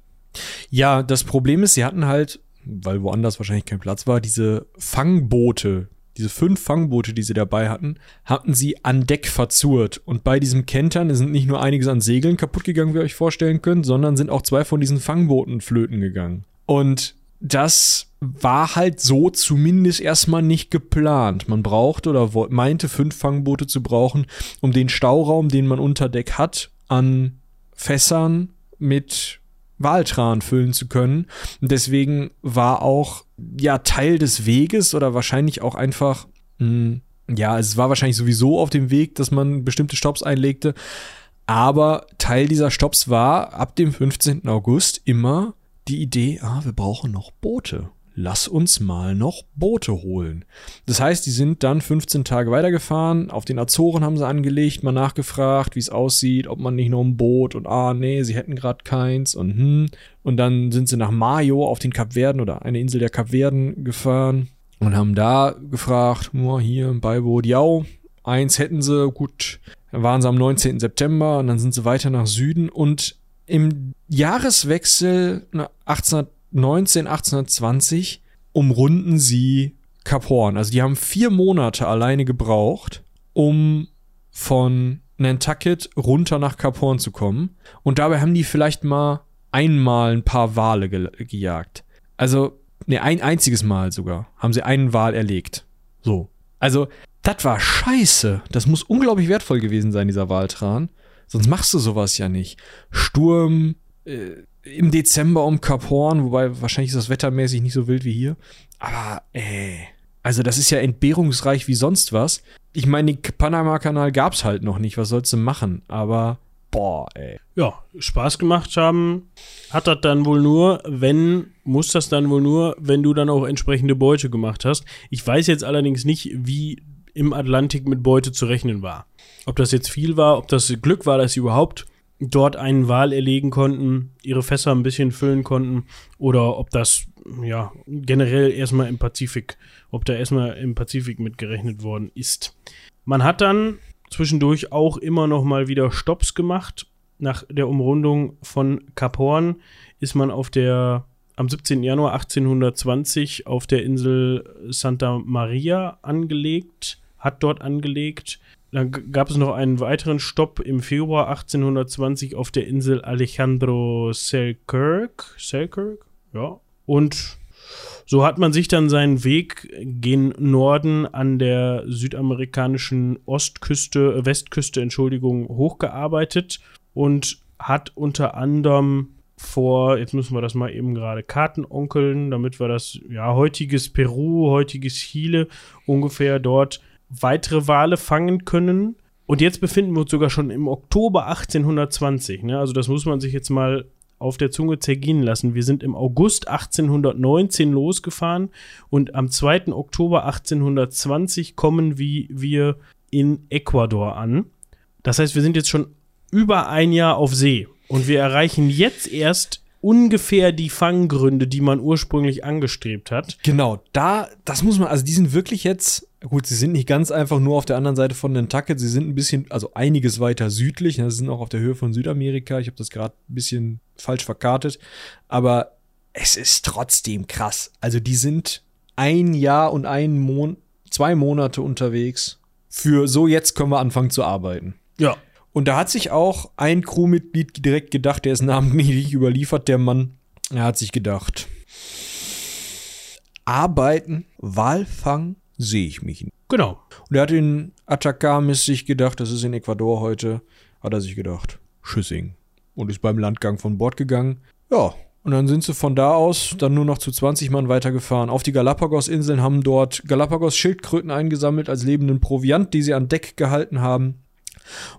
Ja, das Problem ist, sie hatten halt, weil woanders wahrscheinlich kein Platz war, diese Fangboote, diese fünf Fangboote, die sie dabei hatten, hatten sie an Deck verzurrt. Und bei diesem Kentern sind nicht nur einiges an Segeln kaputt gegangen, wie ihr euch vorstellen könnt, sondern sind auch zwei von diesen Fangbooten flöten gegangen. Und das war halt so zumindest erstmal nicht geplant. Man brauchte oder meinte fünf Fangboote zu brauchen, um den Stauraum, den man unter Deck hat, an Fässern mit Waltran füllen zu können. Deswegen war auch ja Teil des Weges oder wahrscheinlich auch einfach mh, ja, es war wahrscheinlich sowieso auf dem Weg, dass man bestimmte Stops einlegte. Aber Teil dieser Stops war ab dem 15. August immer die Idee, ah, wir brauchen noch Boote. Lass uns mal noch Boote holen. Das heißt, die sind dann 15 Tage weitergefahren. Auf den Azoren haben sie angelegt, mal nachgefragt, wie es aussieht, ob man nicht noch ein Boot und ah, nee, sie hätten gerade keins und hm. Und dann sind sie nach Mayo auf den Kapverden oder eine Insel der Kapverden gefahren und haben da gefragt, nur hier im Beiboot, ja, eins hätten sie, gut, dann waren sie am 19. September und dann sind sie weiter nach Süden und im Jahreswechsel na, 1819, 1820 umrunden sie Kap Horn. Also die haben vier Monate alleine gebraucht, um von Nantucket runter nach Kap Horn zu kommen. Und dabei haben die vielleicht mal einmal ein paar Wale ge gejagt. Also, ne, ein einziges Mal sogar haben sie einen Wal erlegt. So. Also, das war scheiße. Das muss unglaublich wertvoll gewesen sein, dieser Waltran. Sonst machst du sowas ja nicht. Sturm äh, im Dezember um Kap Horn, wobei wahrscheinlich ist das wettermäßig nicht so wild wie hier. Aber, ey. Also, das ist ja entbehrungsreich wie sonst was. Ich meine, den Panama-Kanal gab's halt noch nicht. Was sollst du machen? Aber, boah, ey. Ja, Spaß gemacht haben hat das dann wohl nur, wenn, muss das dann wohl nur, wenn du dann auch entsprechende Beute gemacht hast. Ich weiß jetzt allerdings nicht, wie im Atlantik mit Beute zu rechnen war. Ob das jetzt viel war, ob das Glück war, dass sie überhaupt dort einen Wal erlegen konnten, ihre Fässer ein bisschen füllen konnten, oder ob das, ja, generell erstmal im Pazifik, ob da erstmal im Pazifik mitgerechnet worden ist. Man hat dann zwischendurch auch immer noch mal wieder Stops gemacht. Nach der Umrundung von Kap Horn ist man auf der am 17. Januar 1820 auf der Insel Santa Maria angelegt, hat dort angelegt. Dann gab es noch einen weiteren Stopp im Februar 1820 auf der Insel Alejandro Selkirk. Selkirk? Ja. Und so hat man sich dann seinen Weg gen Norden an der südamerikanischen Ostküste, äh, Westküste, Entschuldigung, hochgearbeitet und hat unter anderem vor, jetzt müssen wir das mal eben gerade Kartenonkeln, damit wir das, ja, heutiges Peru, heutiges Chile ungefähr dort weitere Wale fangen können. Und jetzt befinden wir uns sogar schon im Oktober 1820. Ne? Also das muss man sich jetzt mal auf der Zunge zergehen lassen. Wir sind im August 1819 losgefahren und am 2. Oktober 1820 kommen wir in Ecuador an. Das heißt, wir sind jetzt schon über ein Jahr auf See und wir erreichen jetzt erst ungefähr die Fanggründe, die man ursprünglich angestrebt hat. Genau, da, das muss man, also die sind wirklich jetzt, gut, sie sind nicht ganz einfach nur auf der anderen Seite von Nantucket, sie sind ein bisschen, also einiges weiter südlich, ne, sie sind auch auf der Höhe von Südamerika, ich habe das gerade ein bisschen falsch verkartet, aber es ist trotzdem krass. Also die sind ein Jahr und ein Mon zwei Monate unterwegs für so, jetzt können wir anfangen zu arbeiten. Ja, Und da hat sich auch ein Crewmitglied direkt gedacht, der ist namentlich überliefert, der Mann. Er hat sich gedacht, arbeiten, Walfang sehe ich mich nicht. genau. Und er hat in Atacames sich gedacht, das ist in Ecuador heute, hat er sich gedacht, Schüssing. Und ist beim Landgang von Bord gegangen. Ja, und dann sind sie von da aus dann nur noch zu 20 Mann weitergefahren auf die Galapagos-Inseln, haben dort Galapagos-Schildkröten eingesammelt als lebenden Proviant, die sie an Deck gehalten haben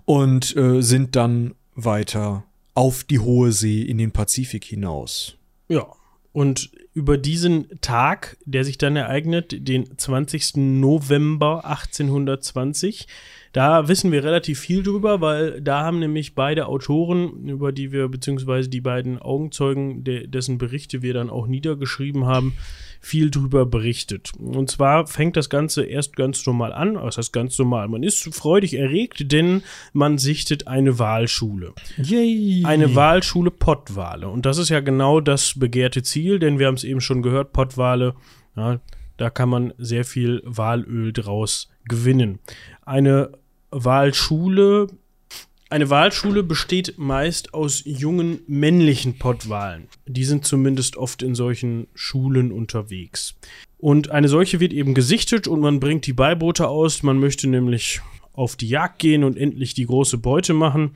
und äh, sind dann weiter auf die hohe See in den Pazifik hinaus. Ja. Und über diesen Tag, der sich dann ereignet, den 20. November 1820. Da wissen wir relativ viel drüber, weil da haben nämlich beide Autoren, über die wir, beziehungsweise die beiden Augenzeugen, de dessen Berichte wir dann auch niedergeschrieben haben, viel drüber berichtet. Und zwar fängt das Ganze erst ganz normal an. Was heißt ganz normal? Man ist freudig erregt, denn man sichtet eine Wahlschule. Yay. Eine Wahlschule Pottwale. Und das ist ja genau das begehrte Ziel, denn wir haben es eben schon gehört, Pottwale, ja, da kann man sehr viel Walöl draus gewinnen. Eine Wahlschule eine Wahlschule besteht meist aus jungen männlichen Pottwalen. Die sind zumindest oft in solchen Schulen unterwegs. Und eine solche wird eben gesichtet und man bringt die Beiboote aus. Man möchte nämlich auf die Jagd gehen und endlich die große Beute machen.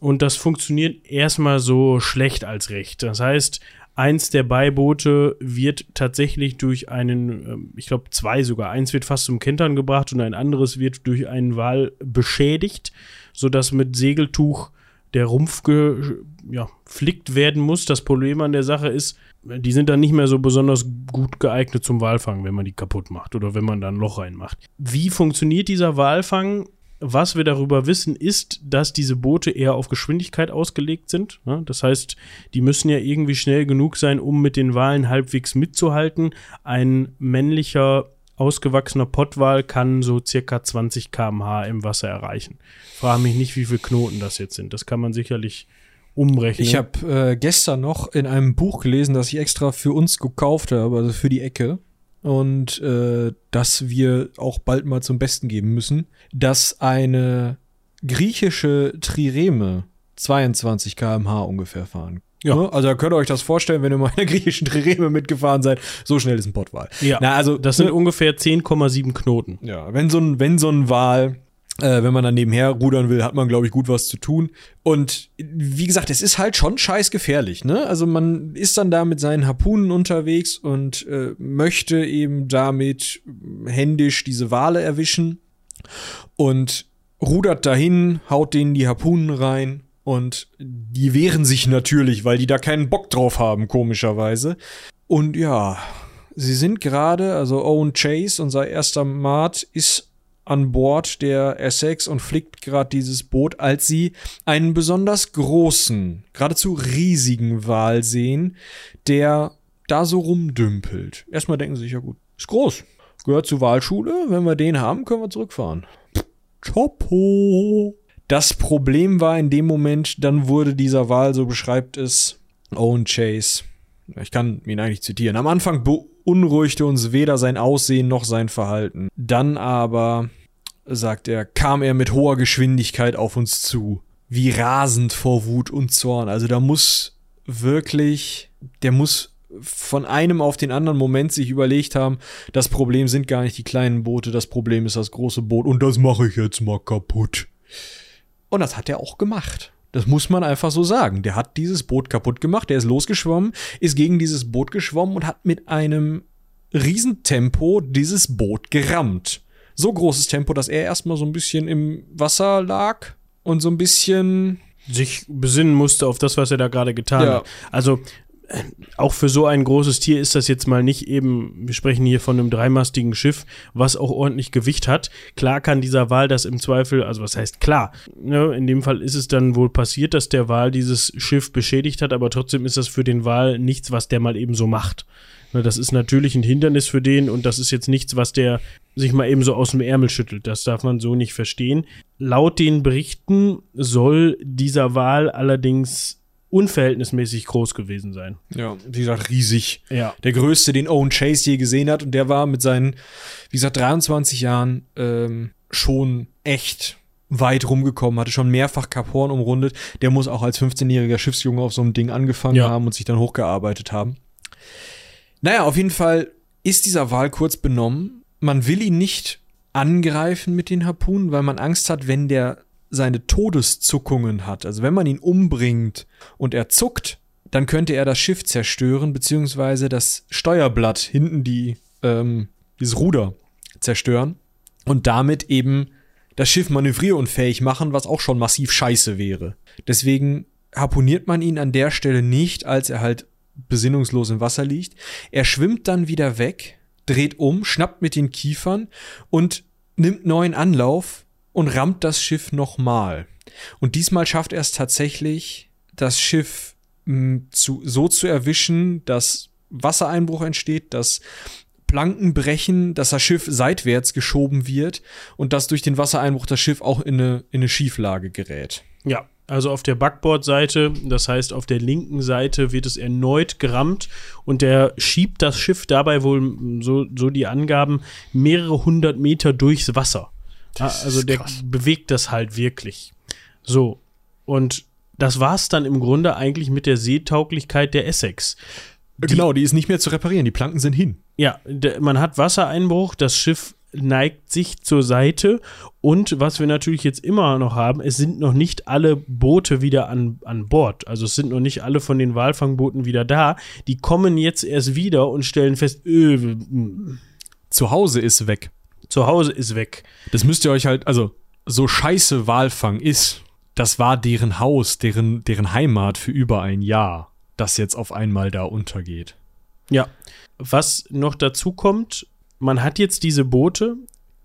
Und das funktioniert erstmal so schlecht als recht. Das heißt, eins der Beiboote wird tatsächlich durch einen, ähm, ich glaube zwei sogar, eins wird fast zum Kentern gebracht und ein anderes wird durch einen Wal beschädigt sodass mit Segeltuch der Rumpf geflickt ja, werden muss. Das Problem an der Sache ist, die sind dann nicht mehr so besonders gut geeignet zum Walfang, wenn man die kaputt macht oder wenn man da ein Loch reinmacht. Wie funktioniert dieser Walfang? Was wir darüber wissen, ist, dass diese Boote eher auf Geschwindigkeit ausgelegt sind. Das heißt, die müssen ja irgendwie schnell genug sein, um mit den Walen halbwegs mitzuhalten. Ein männlicher ausgewachsener Pottwal kann so circa 20 km/h im Wasser erreichen. Frage mich nicht, wie viele Knoten das jetzt sind. Das kann man sicherlich umrechnen. Ich habe äh, gestern noch in einem Buch gelesen, das ich extra für uns gekauft habe, also für die Ecke. Und äh, das wir auch bald mal zum Besten geben müssen, dass eine griechische Trireme 22 km/h ungefähr fahren ja. Ne? Also da könnt ihr euch das vorstellen, wenn ihr mal in der griechischen Trireme mitgefahren seid. So schnell ist ein Pottwal. Ja. Na, also, das sind ne, ungefähr 10,7 Knoten. Ja, wenn so ein, wenn so ein Wal äh, wenn man dann nebenher rudern will, hat man, glaube ich, gut was zu tun. Und wie gesagt, es ist halt schon scheiß gefährlich, ne? Also man ist dann da mit seinen Harpunen unterwegs und äh, möchte eben damit händisch diese Wale erwischen und rudert dahin, haut denen die Harpunen rein und die wehren sich natürlich, weil die da keinen Bock drauf haben, komischerweise. Und ja, sie sind gerade, also Owen Chase, unser erster Mart, ist an Bord der Essex und flickt gerade dieses Boot, als sie einen besonders großen, geradezu riesigen Wal sehen, der da so rumdümpelt. Erstmal denken sie sich, ja gut, ist groß, gehört zur Wahlschule, wenn wir den haben, können wir zurückfahren. Chopo. Das Problem war in dem Moment, dann wurde dieser Wahl, so beschreibt es Owen Chase, ich kann ihn eigentlich zitieren, am Anfang beunruhigte uns weder sein Aussehen noch sein Verhalten. Dann aber, sagt er, kam er mit hoher Geschwindigkeit auf uns zu, wie rasend vor Wut und Zorn. Also da muss wirklich, der muss von einem auf den anderen Moment sich überlegt haben, das Problem sind gar nicht die kleinen Boote, das Problem ist das große Boot und das mache ich jetzt mal kaputt. Und das hat er auch gemacht. Das muss man einfach so sagen. Der hat dieses Boot kaputt gemacht, der ist losgeschwommen, ist gegen dieses Boot geschwommen und hat mit einem Riesentempo dieses Boot gerammt. So großes Tempo, dass er erstmal so ein bisschen im Wasser lag und so ein bisschen sich besinnen musste auf das, was er da gerade getan ja. hat. Also auch für so ein großes Tier ist das jetzt mal nicht eben, wir sprechen hier von einem dreimastigen Schiff, was auch ordentlich Gewicht hat. Klar kann dieser Wal das im Zweifel, also was heißt klar, ne, in dem Fall ist es dann wohl passiert, dass der Wal dieses Schiff beschädigt hat, aber trotzdem ist das für den Wal nichts, was der mal eben so macht. Ne, das ist natürlich ein Hindernis für den und das ist jetzt nichts, was der sich mal eben so aus dem Ärmel schüttelt. Das darf man so nicht verstehen. Laut den Berichten soll dieser Wal allerdings unverhältnismäßig groß gewesen sein. Ja, wie gesagt, riesig. Ja. Der größte, den Owen Chase je gesehen hat. Und der war mit seinen, wie gesagt, 23 Jahren ähm, schon echt weit rumgekommen, hatte schon mehrfach Kap Horn umrundet. Der muss auch als 15-jähriger Schiffsjunge auf so einem Ding angefangen ja. haben und sich dann hochgearbeitet haben. Naja, auf jeden Fall ist dieser Wal kurz benommen. Man will ihn nicht angreifen mit den Harpunen, weil man Angst hat, wenn der seine Todeszuckungen hat, also wenn man ihn umbringt und er zuckt, dann könnte er das Schiff zerstören, beziehungsweise das Steuerblatt hinten die, ähm, dieses Ruder zerstören und damit eben das Schiff manövrierunfähig machen, was auch schon massiv scheiße wäre. Deswegen harponiert man ihn an der Stelle nicht, als er halt besinnungslos im Wasser liegt. Er schwimmt dann wieder weg, dreht um, schnappt mit den Kiefern und nimmt neuen Anlauf und rammt das Schiff nochmal. Und diesmal schafft er es tatsächlich, das Schiff mh, zu, so zu erwischen, dass Wassereinbruch entsteht, dass Planken brechen, dass das Schiff seitwärts geschoben wird und dass durch den Wassereinbruch das Schiff auch in eine, in eine Schieflage gerät. Ja, also auf der Backbordseite, das heißt auf der linken Seite wird es erneut gerammt und der schiebt das Schiff dabei wohl, so, so die Angaben, mehrere hundert Meter durchs Wasser. Das also der bewegt das halt wirklich. So, und das war's dann im Grunde eigentlich mit der Seetauglichkeit der Essex. genau, die ist nicht mehr zu reparieren, die Planken sind hin. Ja, man hat Wassereinbruch, das Schiff neigt sich zur Seite und was wir natürlich jetzt immer noch haben, es sind noch nicht alle Boote wieder an, an Bord. Also es sind noch nicht alle von den Walfangbooten wieder da. Die kommen jetzt erst wieder und stellen fest, äh, mh, Zu Hause ist weg. Zu Hause ist weg. Das müsst ihr euch halt, also so scheiße Walfang ist, das war deren Haus, deren, deren Heimat für über ein Jahr, das jetzt auf einmal da untergeht. Ja. Was noch dazu kommt, man hat jetzt diese Boote,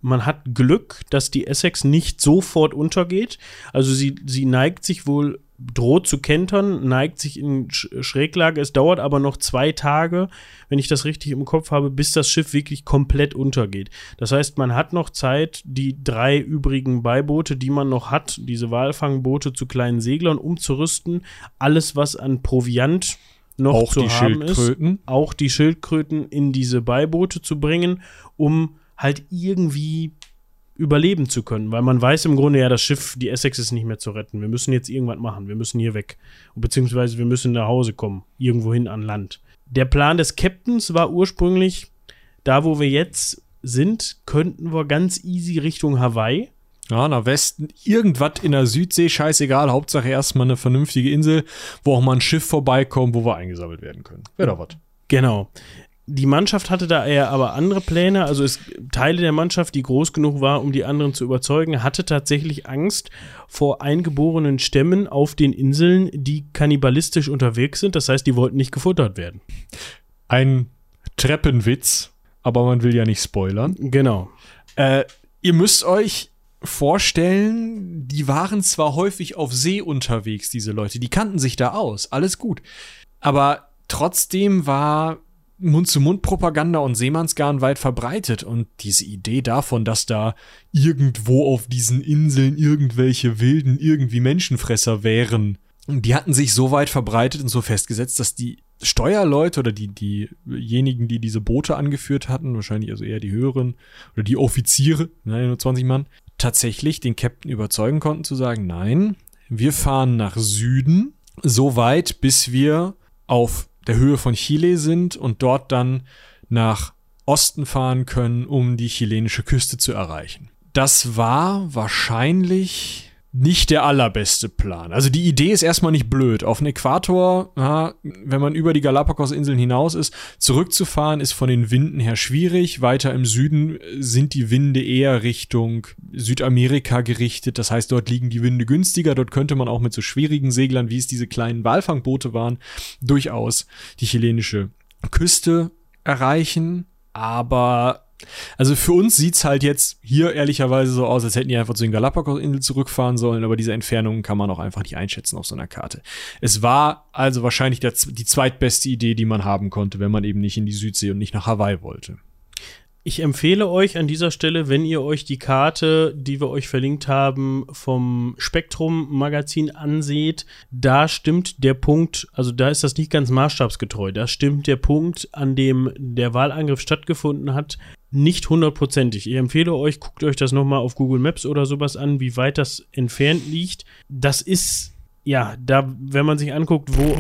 man hat Glück, dass die Essex nicht sofort untergeht. Also sie, sie neigt sich wohl, droht zu kentern, neigt sich in Sch- Schräglage. Es dauert aber noch zwei Tage, wenn ich das richtig im Kopf habe, bis das Schiff wirklich komplett untergeht. Das heißt, man hat noch Zeit, die drei übrigen Beiboote, die man noch hat, diese Walfangboote zu kleinen Seglern umzurüsten. Alles, was an Proviant noch Auch zu haben ist auch die Schildkröten in diese Beiboote zu bringen, um halt irgendwie überleben zu können, weil man weiß im Grunde ja, das Schiff, die Essex ist nicht mehr zu retten. Wir müssen jetzt irgendwas machen. Wir müssen hier weg. Beziehungsweise wir müssen nach Hause kommen. Irgendwohin an Land. Der Plan des Captains war ursprünglich, da wo wir jetzt sind, könnten wir ganz easy Richtung Hawaii. Ja, nach Westen, irgendwas in der Südsee, scheißegal, Hauptsache erstmal eine vernünftige Insel, wo auch mal ein Schiff vorbeikommt, wo wir eingesammelt werden können. Wäre doch was. Genau. Die Mannschaft hatte da eher aber andere Pläne. Also es Teile der Mannschaft, die groß genug war, um die anderen zu überzeugen, hatte tatsächlich Angst vor eingeborenen Stämmen auf den Inseln, die kannibalistisch unterwegs sind. Das heißt, die wollten nicht gefuttert werden. Ein Treppenwitz, aber man will ja nicht spoilern. Genau. Äh, ihr müsst euch vorstellen, die waren zwar häufig auf See unterwegs, diese Leute, die kannten sich da aus, alles gut. Aber trotzdem war Mund-zu-Mund-Propaganda und Seemannsgarn weit verbreitet. Und diese Idee davon, dass da irgendwo auf diesen Inseln irgendwelche wilden irgendwie Menschenfresser wären, die hatten sich so weit verbreitet und so festgesetzt, dass die Steuerleute oder die, diejenigen, die diese Boote angeführt hatten, wahrscheinlich also eher die höheren oder die Offiziere, nein, nur 20 Mann, tatsächlich den Captain überzeugen konnten zu sagen, nein, wir fahren nach Süden, so weit, bis wir auf der Höhe von Chile sind und dort dann nach Osten fahren können, um die chilenische Küste zu erreichen. Das war wahrscheinlich nicht der allerbeste Plan. Also die Idee ist erstmal nicht blöd. Auf den Äquator, ja, wenn man über die Galapagos-Inseln hinaus ist, zurückzufahren ist von den Winden her schwierig. Weiter im Süden sind die Winde eher Richtung Südamerika gerichtet. Das heißt, dort liegen die Winde günstiger. Dort könnte man auch mit so schwierigen Seglern, wie es diese kleinen Walfangboote waren, durchaus die chilenische Küste erreichen. Aber also für uns sieht's halt jetzt hier ehrlicherweise so aus, als hätten die einfach zu den Galapagos-Inseln zurückfahren sollen, aber diese Entfernungen kann man auch einfach nicht einschätzen auf so einer Karte. Es war also wahrscheinlich der, die zweitbeste Idee, die man haben konnte, wenn man eben nicht in die Südsee und nicht nach Hawaii wollte. Ich empfehle euch an dieser Stelle, wenn ihr euch die Karte, die wir euch verlinkt haben, vom Spektrum-Magazin anseht, da stimmt der Punkt, also da ist das nicht ganz maßstabsgetreu, da stimmt der Punkt, an dem der Wahlangriff stattgefunden hat, nicht hundertprozentig. Ich empfehle euch, guckt euch das nochmal auf Google Maps oder sowas an, wie weit das entfernt liegt. Das ist ja, da, wenn man sich anguckt, wo,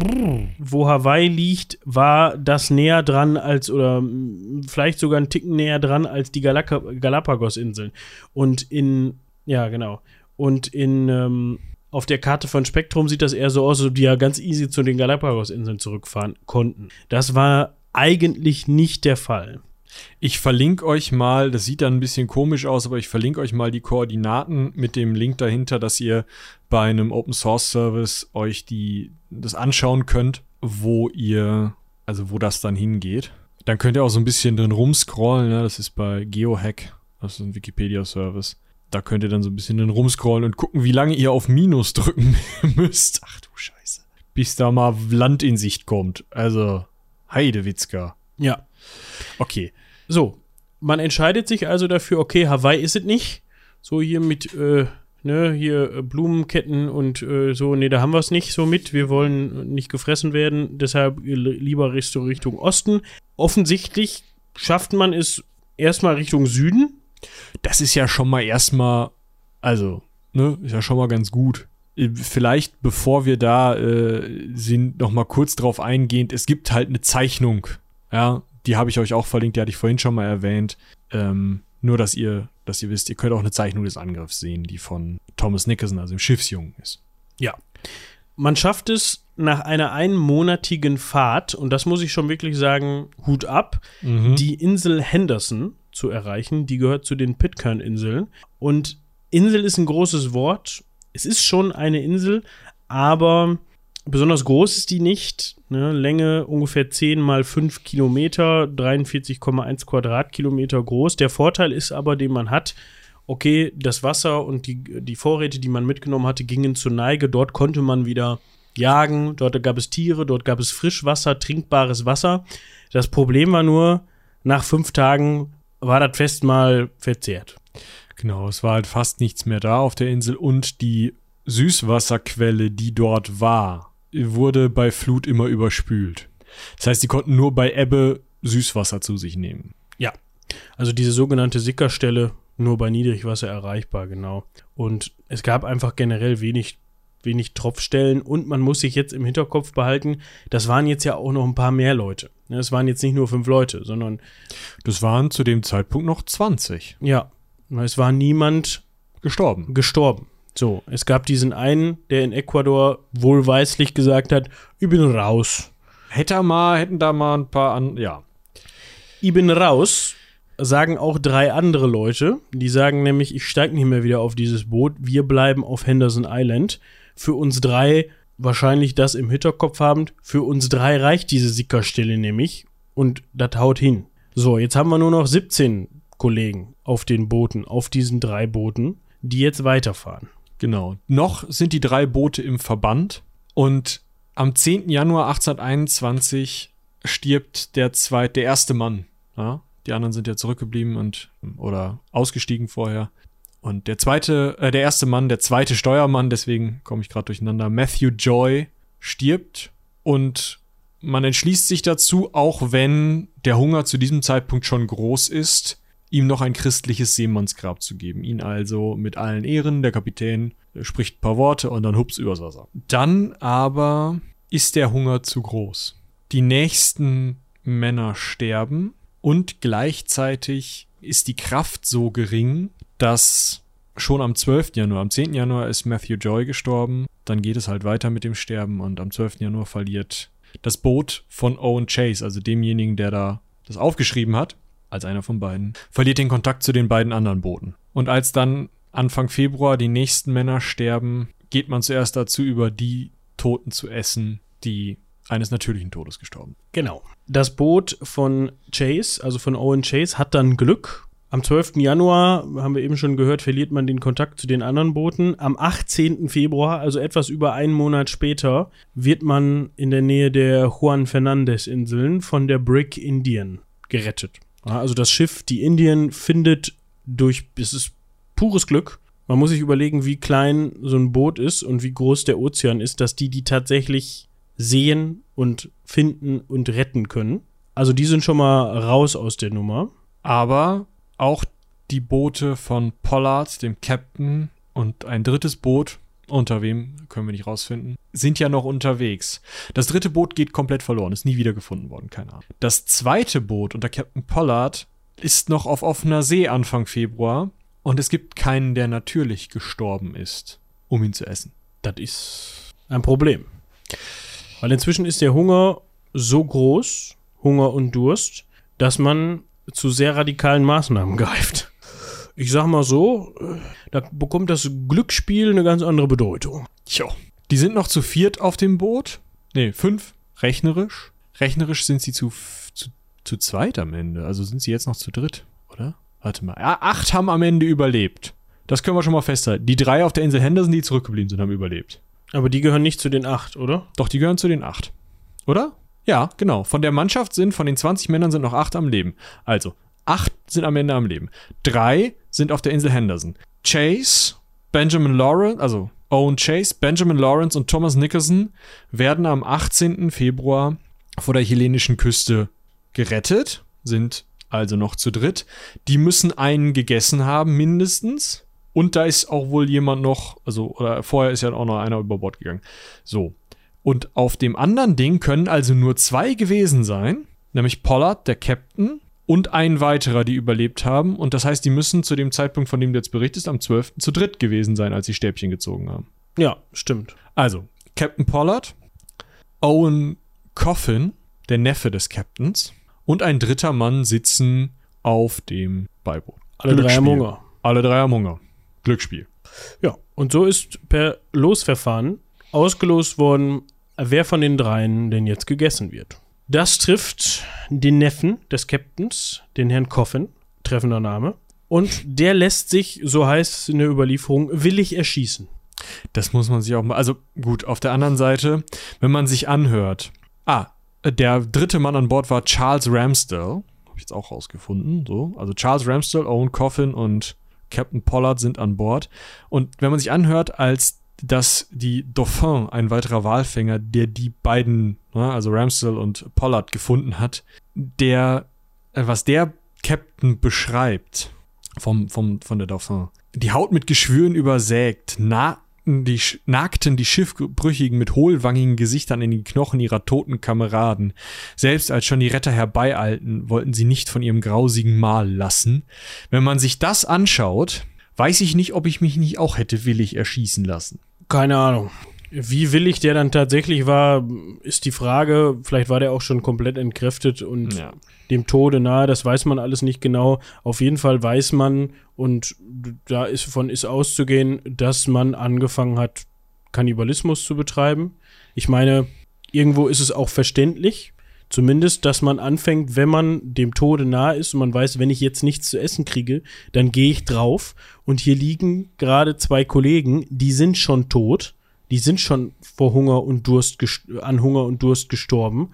wo Hawaii liegt, war das näher dran als, oder vielleicht sogar einen Ticken näher dran als die Galaka Galapagos-Inseln. Und in, ja, genau. Und in, ähm, auf der Karte von Spektrum sieht das eher so aus, als ob die ja ganz easy zu den Galapagos-Inseln zurückfahren konnten. Das war eigentlich nicht der Fall. Ich verlinke euch mal, das sieht dann ein bisschen komisch aus, aber ich verlinke euch mal die Koordinaten mit dem Link dahinter, dass ihr bei einem Open Source Service euch die, das anschauen könnt, wo ihr also wo das dann hingeht. Dann könnt ihr auch so ein bisschen drin rumscrollen, ne? das ist bei GeoHack, das ist ein Wikipedia-Service. Da könnt ihr dann so ein bisschen drin rumscrollen und gucken, wie lange ihr auf Minus drücken müsst. Ach du Scheiße. Bis da mal Land in Sicht kommt. Also, Heidewitzka. Ja. Okay. So, man entscheidet sich also dafür, okay, Hawaii ist es nicht. So hier mit, äh, ne, hier äh, Blumenketten und äh, so, nee, da haben wir es nicht so mit. Wir wollen nicht gefressen werden, deshalb lieber Richtung, Richtung Osten. Offensichtlich schafft man es erstmal Richtung Süden. Das ist ja schon mal erstmal, also, ne, ist ja schon mal ganz gut. Äh, Vielleicht, bevor wir da äh, sind, noch mal kurz drauf eingehend. Es gibt halt eine Zeichnung, ja, die habe ich euch auch verlinkt, die hatte ich vorhin schon mal erwähnt. Ähm, nur, dass ihr, dass ihr wisst, ihr könnt auch eine Zeichnung des Angriffs sehen, die von Thomas Nicholson, also dem Schiffsjungen ist. Ja. Man schafft es nach einer einmonatigen Fahrt, und das muss ich schon wirklich sagen, Hut ab, die Insel Henderson zu erreichen. Die gehört zu den Pitcairn-Inseln. Und Insel ist ein großes Wort. Es ist schon eine Insel, aber besonders groß ist die nicht. Ne? Länge ungefähr 10 mal 5 Kilometer, 43,1 Quadratkilometer groß. Der Vorteil ist aber, den man hat, okay, das Wasser und die, die Vorräte, die man mitgenommen hatte, gingen zur Neige. Dort konnte man wieder jagen, dort gab es Tiere, dort gab es Frischwasser, trinkbares Wasser. Das Problem war nur, nach fünf Tagen war das Festmahl verzehrt. Genau, es war halt fast nichts mehr da auf der Insel und die Süßwasserquelle, die dort war, wurde bei Flut immer überspült. Das heißt, sie konnten nur bei Ebbe Süßwasser zu sich nehmen. Ja, also diese sogenannte Sickerstelle nur bei Niedrigwasser erreichbar, genau. Und es gab einfach generell wenig, wenig Tropfstellen und man muss sich jetzt im Hinterkopf behalten, das waren jetzt ja auch noch ein paar mehr Leute. Ne, Es waren jetzt nicht nur fünf Leute, sondern Das waren zu dem Zeitpunkt noch 20 ja, es war niemand gestorben. gestorben. So, es gab diesen einen, der in Ecuador wohlweislich gesagt hat, ich bin raus. Hätte er mal, hätten da mal ein paar an, ja. Ich bin raus, sagen auch drei andere Leute. Die sagen nämlich, ich steige nicht mehr wieder auf dieses Boot, wir bleiben auf Henderson Island. Für uns drei, wahrscheinlich das im Hinterkopf habend, für uns drei reicht diese Sickerstelle nämlich und das haut hin. So, jetzt haben wir nur noch 17 Kollegen auf den Booten, auf diesen drei Booten, die jetzt weiterfahren. Genau. Noch sind die drei Boote im Verband und am 10. Januar 1821 stirbt der zweite, der erste Mann. Ja? Die anderen sind ja zurückgeblieben und oder ausgestiegen vorher. Und der zweite, äh, der erste Mann, der zweite Steuermann, deswegen komme ich gerade durcheinander, Matthew Joy, stirbt und man entschließt sich dazu, auch wenn der Hunger zu diesem Zeitpunkt schon groß ist, ihm noch ein christliches Seemannsgrab zu geben. Ihn also mit allen Ehren, der Kapitän spricht ein paar Worte und dann hups übers Wasser. Dann aber ist der Hunger zu groß. Die nächsten Männer sterben und gleichzeitig ist die Kraft so gering, dass schon am 12. Januar, am 10. Januar ist Matthew Joy gestorben, dann geht es halt weiter mit dem Sterben und am 12. Januar verliert das Boot von Owen Chase, also demjenigen, der da das aufgeschrieben hat, als einer von beiden, verliert den Kontakt zu den beiden anderen Booten. Und als dann Anfang Februar die nächsten Männer sterben, geht man zuerst dazu über, die Toten zu essen, die eines natürlichen Todes gestorben. Genau. Das Boot von Chase, also von Owen Chase, hat dann Glück. Am 12. Januar, haben wir eben schon gehört, verliert man den Kontakt zu den anderen Booten. Am 18. Februar, also etwas über einen Monat später, wird man in der Nähe der Juan Fernandez-Inseln von der Brick Indian gerettet. Also das Schiff, die Indian, findet durch, es ist pures Glück. Man muss sich überlegen, wie klein so ein Boot ist und wie groß der Ozean ist, dass die die tatsächlich sehen und finden und retten können. Also die sind schon mal raus aus der Nummer. Aber auch die Boote von Pollard, dem Captain, und ein drittes Boot, unter wem können wir nicht rausfinden, sind ja noch unterwegs. Das dritte Boot geht komplett verloren, ist nie wieder gefunden worden, keine Ahnung. Das zweite Boot unter Captain Pollard ist noch auf offener See Anfang Februar und es gibt keinen, der natürlich gestorben ist, um ihn zu essen. Das ist ein Problem. Weil inzwischen ist der Hunger so groß, Hunger und Durst, dass man zu sehr radikalen Maßnahmen greift. Ich sag mal so, äh, da bekommt das Glücksspiel eine ganz andere Bedeutung. Tja. Die sind noch zu viert auf dem Boot. Nee, fünf, rechnerisch. rechnerisch sind sie zu, zu, zu zweit am Ende. Also sind sie jetzt noch zu dritt, oder? Warte mal. Ja, acht haben am Ende überlebt. Das können wir schon mal festhalten. Die drei auf der Insel Henderson, die zurückgeblieben sind, haben überlebt. Aber die gehören nicht zu den acht, oder? Doch, die gehören zu den acht. Oder? Ja, genau. Von der Mannschaft sind, von den 20 Männern sind noch acht am Leben. Also, acht sind am Ende am Leben. Drei sind auf der Insel Henderson. Chase, Benjamin Lawrence, also Owen Chase, Benjamin Lawrence und Thomas Nicholson werden am 18. Februar vor der chilenischen Küste gerettet, sind also noch zu dritt. Die müssen einen gegessen haben, mindestens. Und da ist auch wohl jemand noch, also, oder vorher ist ja auch noch einer über Bord gegangen. So. Und auf dem anderen Ding können also nur zwei gewesen sein, nämlich Pollard, der Captain, und ein weiterer, die überlebt haben. Und das heißt, die müssen zu dem Zeitpunkt, von dem du jetzt berichtest, am 12. zu dritt gewesen sein, als sie Stäbchen gezogen haben. Ja, stimmt. Also, Captain Pollard, Owen Coffin, der Neffe des Captains, und ein dritter Mann sitzen auf dem Beiboot. Alle drei am. Hunger. Alle drei am Hunger. Glücksspiel. Ja, und so ist per Losverfahren ausgelost worden, wer von den dreien denn jetzt gegessen wird. Das trifft den Neffen des Captains, den Herrn Coffin, treffender Name. Und der lässt sich, so heißt es in der Überlieferung, willig erschießen. Das muss man sich auch mal. Also gut, auf der anderen Seite, wenn man sich anhört. Ah, der dritte Mann an Bord war Charles Ramsdale. Habe ich jetzt auch rausgefunden. So. Also Charles Ramsdale, Owen Coffin und Captain Pollard sind an Bord. Und wenn man sich anhört, als dass die Dauphin, ein weiterer Walfänger, der die beiden, ne, also Ramsdale und Pollard gefunden hat, der, äh, was der Captain beschreibt vom, vom, von der Dauphin, die Haut mit Geschwüren übersägt, nagten die, nagten die Schiffbrüchigen mit hohlwangigen Gesichtern in die Knochen ihrer toten Kameraden. Selbst als schon die Retter herbeieilten, wollten sie nicht von ihrem grausigen Mahl lassen. Wenn man sich das anschaut, weiß ich nicht, ob ich mich nicht auch hätte willig erschießen lassen. Keine Ahnung. Wie willig der dann tatsächlich war, ist die Frage. Vielleicht war der auch schon komplett entkräftet und Ja. dem Tode nahe. Das weiß man alles nicht genau. Auf jeden Fall weiß man, und da ist von ist auszugehen, dass man angefangen hat, Kannibalismus zu betreiben. Ich meine, irgendwo ist es auch verständlich. Zumindest, dass man anfängt, wenn man dem Tode nahe ist und man weiß, wenn ich jetzt nichts zu essen kriege, dann gehe ich drauf. Und hier liegen gerade zwei Kollegen, die sind schon tot. Die sind schon vor Hunger und Durst an Hunger und Durst gestorben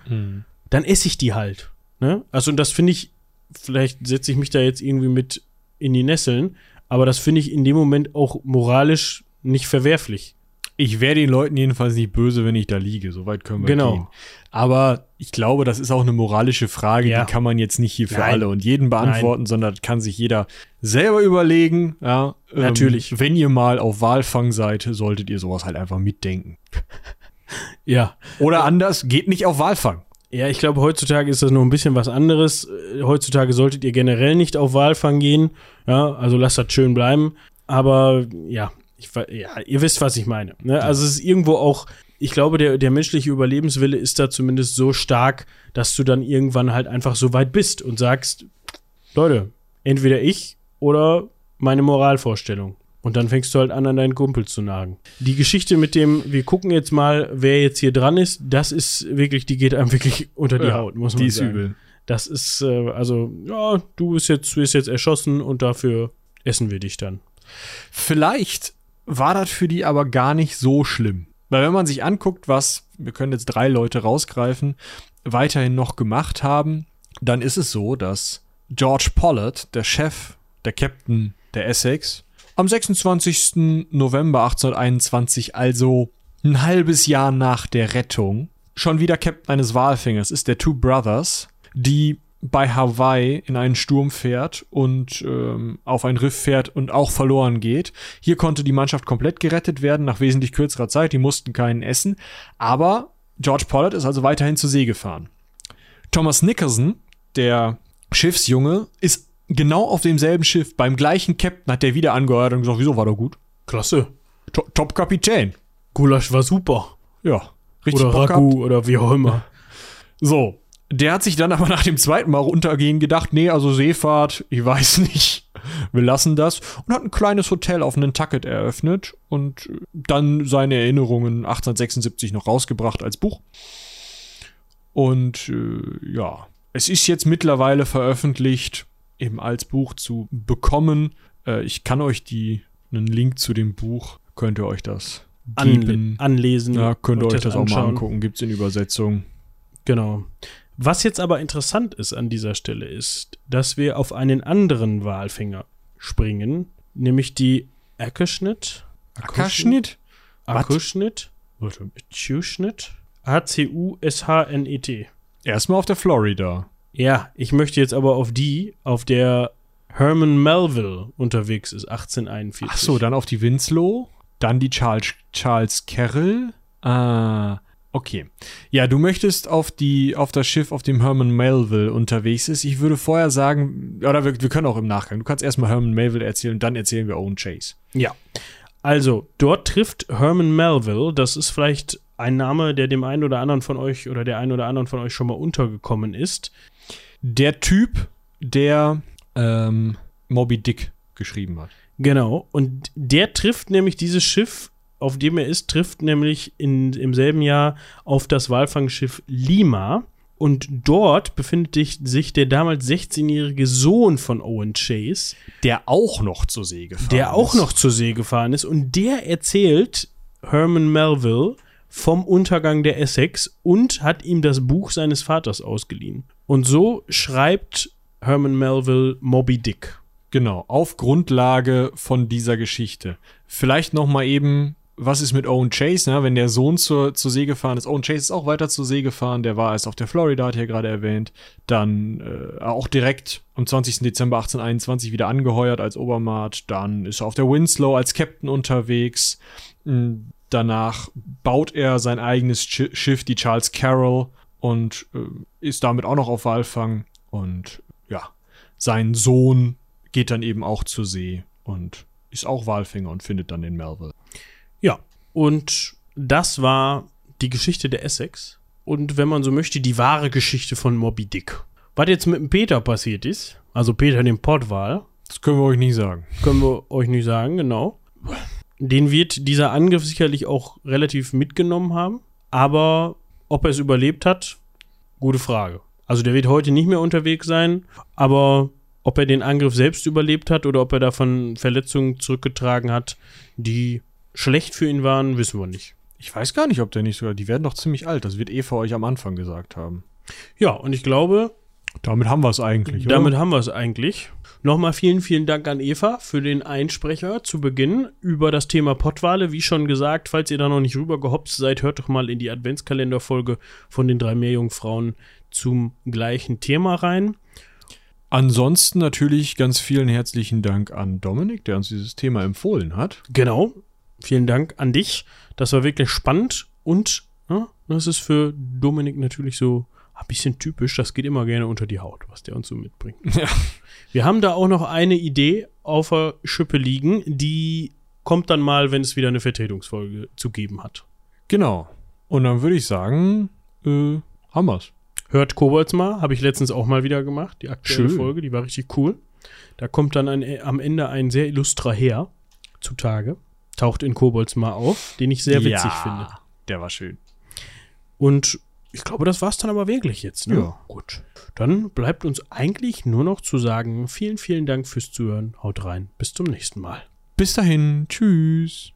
dann esse ich die halt. Ne? Also, und das finde ich, vielleicht setze ich mich da jetzt irgendwie mit in die Nesseln, aber das finde ich in dem Moment auch moralisch nicht verwerflich. Ich wäre den Leuten jedenfalls nicht böse, wenn ich da liege. Soweit können wir Genau. gehen. Aber ich glaube, das ist auch eine moralische Frage, Ja. die kann man jetzt nicht hier für Nein. alle und jeden beantworten, sondern kann sich jeder selber überlegen. Ja, ähm, Natürlich. Wenn ihr mal auf Walfang seid, solltet ihr sowas halt einfach mitdenken. Ja. Oder anders, geht nicht auf Walfang. Ja, ich glaube, heutzutage ist das noch ein bisschen was anderes. Äh, Heutzutage solltet ihr generell nicht auf Walfang gehen. Ja, also lasst das schön bleiben. Aber ja, ich, ja ihr wisst, was ich meine. Ne? Also es ist irgendwo auch, ich glaube, der, der menschliche Überlebenswille ist da zumindest so stark, dass du dann irgendwann halt einfach so weit bist und sagst, Leute, entweder ich oder meine Moralvorstellung. Und dann fängst du halt an, an deinen Kumpel zu nagen. Die Geschichte mit dem, wir gucken jetzt mal, wer jetzt hier dran ist, das ist wirklich, die geht einem wirklich unter die Ja, Haut, muss man Die ist sagen. übel. Das ist, äh, also, ja, du bist jetzt, du bist jetzt erschossen und dafür essen wir dich dann. Vielleicht war das für die aber gar nicht so schlimm. Weil wenn man sich anguckt, was, wir können jetzt drei Leute rausgreifen, weiterhin noch gemacht haben, dann ist es so, dass George Pollard, der Chef, der Captain der Essex, am 26. November 1821, also ein halbes Jahr nach der Rettung, schon wieder Captain eines Walfängers ist, der Two Brothers, die bei Hawaii in einen Sturm fährt und ähm, auf ein Riff fährt und auch verloren geht. Hier konnte die Mannschaft komplett gerettet werden nach wesentlich kürzerer Zeit. Die mussten keinen essen. Aber George Pollard ist also weiterhin zur See gefahren. Thomas Nickerson, der Schiffsjunge, ist genau auf demselben Schiff, beim gleichen Captain, hat der wieder angeheuert und gesagt, wieso war doch gut? Klasse. To- Top-Kapitän. Gulasch war super. Ja, richtig oder. Ragu oder wie auch immer. So, der hat sich dann aber nach dem zweiten Mal runtergehen gedacht, nee, also Seefahrt, ich weiß nicht, wir lassen das und hat ein kleines Hotel auf Nantucket eröffnet und dann seine Erinnerungen 1876 noch rausgebracht als Buch. Und äh, ja, es ist jetzt mittlerweile veröffentlicht, eben als Buch zu bekommen. Äh, ich kann euch die, einen Link zu dem Buch, könnt ihr euch das Anle geben. anlesen. Ja, könnt ihr euch das auch mal angucken. Gibt es in Übersetzung. Genau. Was jetzt aber interessant ist an dieser Stelle ist, dass wir auf einen anderen Walfänger springen, nämlich die Ackerschnitt. Ackerschnitt? Ackerschnitt. Warte, Ackerschnitt. A-C-U-S-H-N-E-T. Erstmal auf der Florida. Ja, ich möchte jetzt aber auf die, auf der Herman Melville unterwegs ist, 1841. Ach so, dann auf die Winslow, dann die Charles, Charles Carroll. Ah, okay. Ja, du möchtest auf die auf das Schiff, auf dem Herman Melville unterwegs ist. Ich würde vorher sagen, oder wir, wir können auch im Nachgang. Du kannst erstmal Herman Melville erzählen und dann erzählen wir Owen Chase. Ja. Also, dort trifft Herman Melville, das ist vielleicht ein Name, der dem einen oder anderen von euch oder der einen oder anderen von euch schon mal untergekommen ist. Der Typ, der ähm, Moby Dick geschrieben hat. Genau. Und der trifft nämlich dieses Schiff, auf dem er ist, trifft nämlich in, im selben Jahr auf das Walfangschiff Lima. Und dort befindet sich- der damals 16-jährige Sohn von Owen Chase, Der auch noch zur See gefahren der auch ist. noch zur See gefahren ist. Und der erzählt Herman Melville vom Untergang der Essex und hat ihm das Buch seines Vaters ausgeliehen. Und so schreibt Herman Melville Moby Dick. Genau, auf Grundlage von dieser Geschichte. Vielleicht noch mal eben, was ist mit Owen Chase, ne? wenn der Sohn zur, zur See gefahren ist. Owen Chase ist auch weiter zur See gefahren, der war erst auf der Florida, hat er gerade erwähnt. Dann äh, auch direkt am 20. Dezember 1821 wieder angeheuert als Obermaat. Dann ist er auf der Winslow als Captain unterwegs. Mm, Danach baut er sein eigenes Schi- Schiff, die Charles Carroll, und äh, ist damit auch noch auf Walfang. Und ja, sein Sohn geht dann eben auch zur See und ist auch Walfänger und findet dann den Melville. Und das war die Geschichte der Essex. Und wenn man so möchte, die wahre Geschichte von Moby Dick. Was jetzt mit dem Peter passiert ist, also Peter dem Pottwal, Das können wir euch nicht sagen. können wir euch nicht sagen, genau. Den wird dieser Angriff sicherlich auch relativ mitgenommen haben. Aber ob er es überlebt hat, gute Frage. Also der wird heute nicht mehr unterwegs sein, aber ob er den Angriff selbst überlebt hat oder ob er davon Verletzungen zurückgetragen hat, die schlecht für ihn waren, wissen wir nicht. Ich weiß gar nicht, ob der nicht sogar. Die werden doch ziemlich alt. Das wird Eva euch am Anfang gesagt haben. Ja, und ich glaube, Damit haben wir es eigentlich. Damit oder? haben wir es eigentlich. Nochmal vielen, vielen Dank an Eva für den Einsprecher zu Beginn über das Thema Pottwale. Wie schon gesagt, falls ihr da noch nicht rübergehopst seid, hört doch mal in die Adventskalenderfolge von den drei Meerjungfrauen zum gleichen Thema rein. Ansonsten natürlich ganz vielen herzlichen Dank an Dominik, der uns dieses Thema empfohlen hat. Genau. Vielen Dank an dich. Das war wirklich spannend und ja, das ist für Dominik natürlich so ein bisschen typisch. Das geht immer gerne unter die Haut, was der uns so mitbringt. Ja. Wir haben da auch noch eine Idee auf der Schippe liegen, die kommt dann mal, wenn es wieder eine Vertretungsfolge zu geben hat. Genau. Und dann würde ich sagen, äh, haben wir's. Hört Kobolds mal, habe ich letztens auch mal wieder gemacht, die aktuelle Schön. Folge, die war richtig cool. Da kommt dann ein, am Ende ein sehr illustrer Herr zutage, taucht in Kobolds mal auf, den ich sehr witzig finde. Der war schön. Und ich glaube, das war's dann aber wirklich jetzt. Ne? Ja. Gut. Dann bleibt uns eigentlich nur noch zu sagen, vielen, vielen Dank fürs Zuhören. Haut rein. Bis zum nächsten Mal. Bis dahin. Tschüss.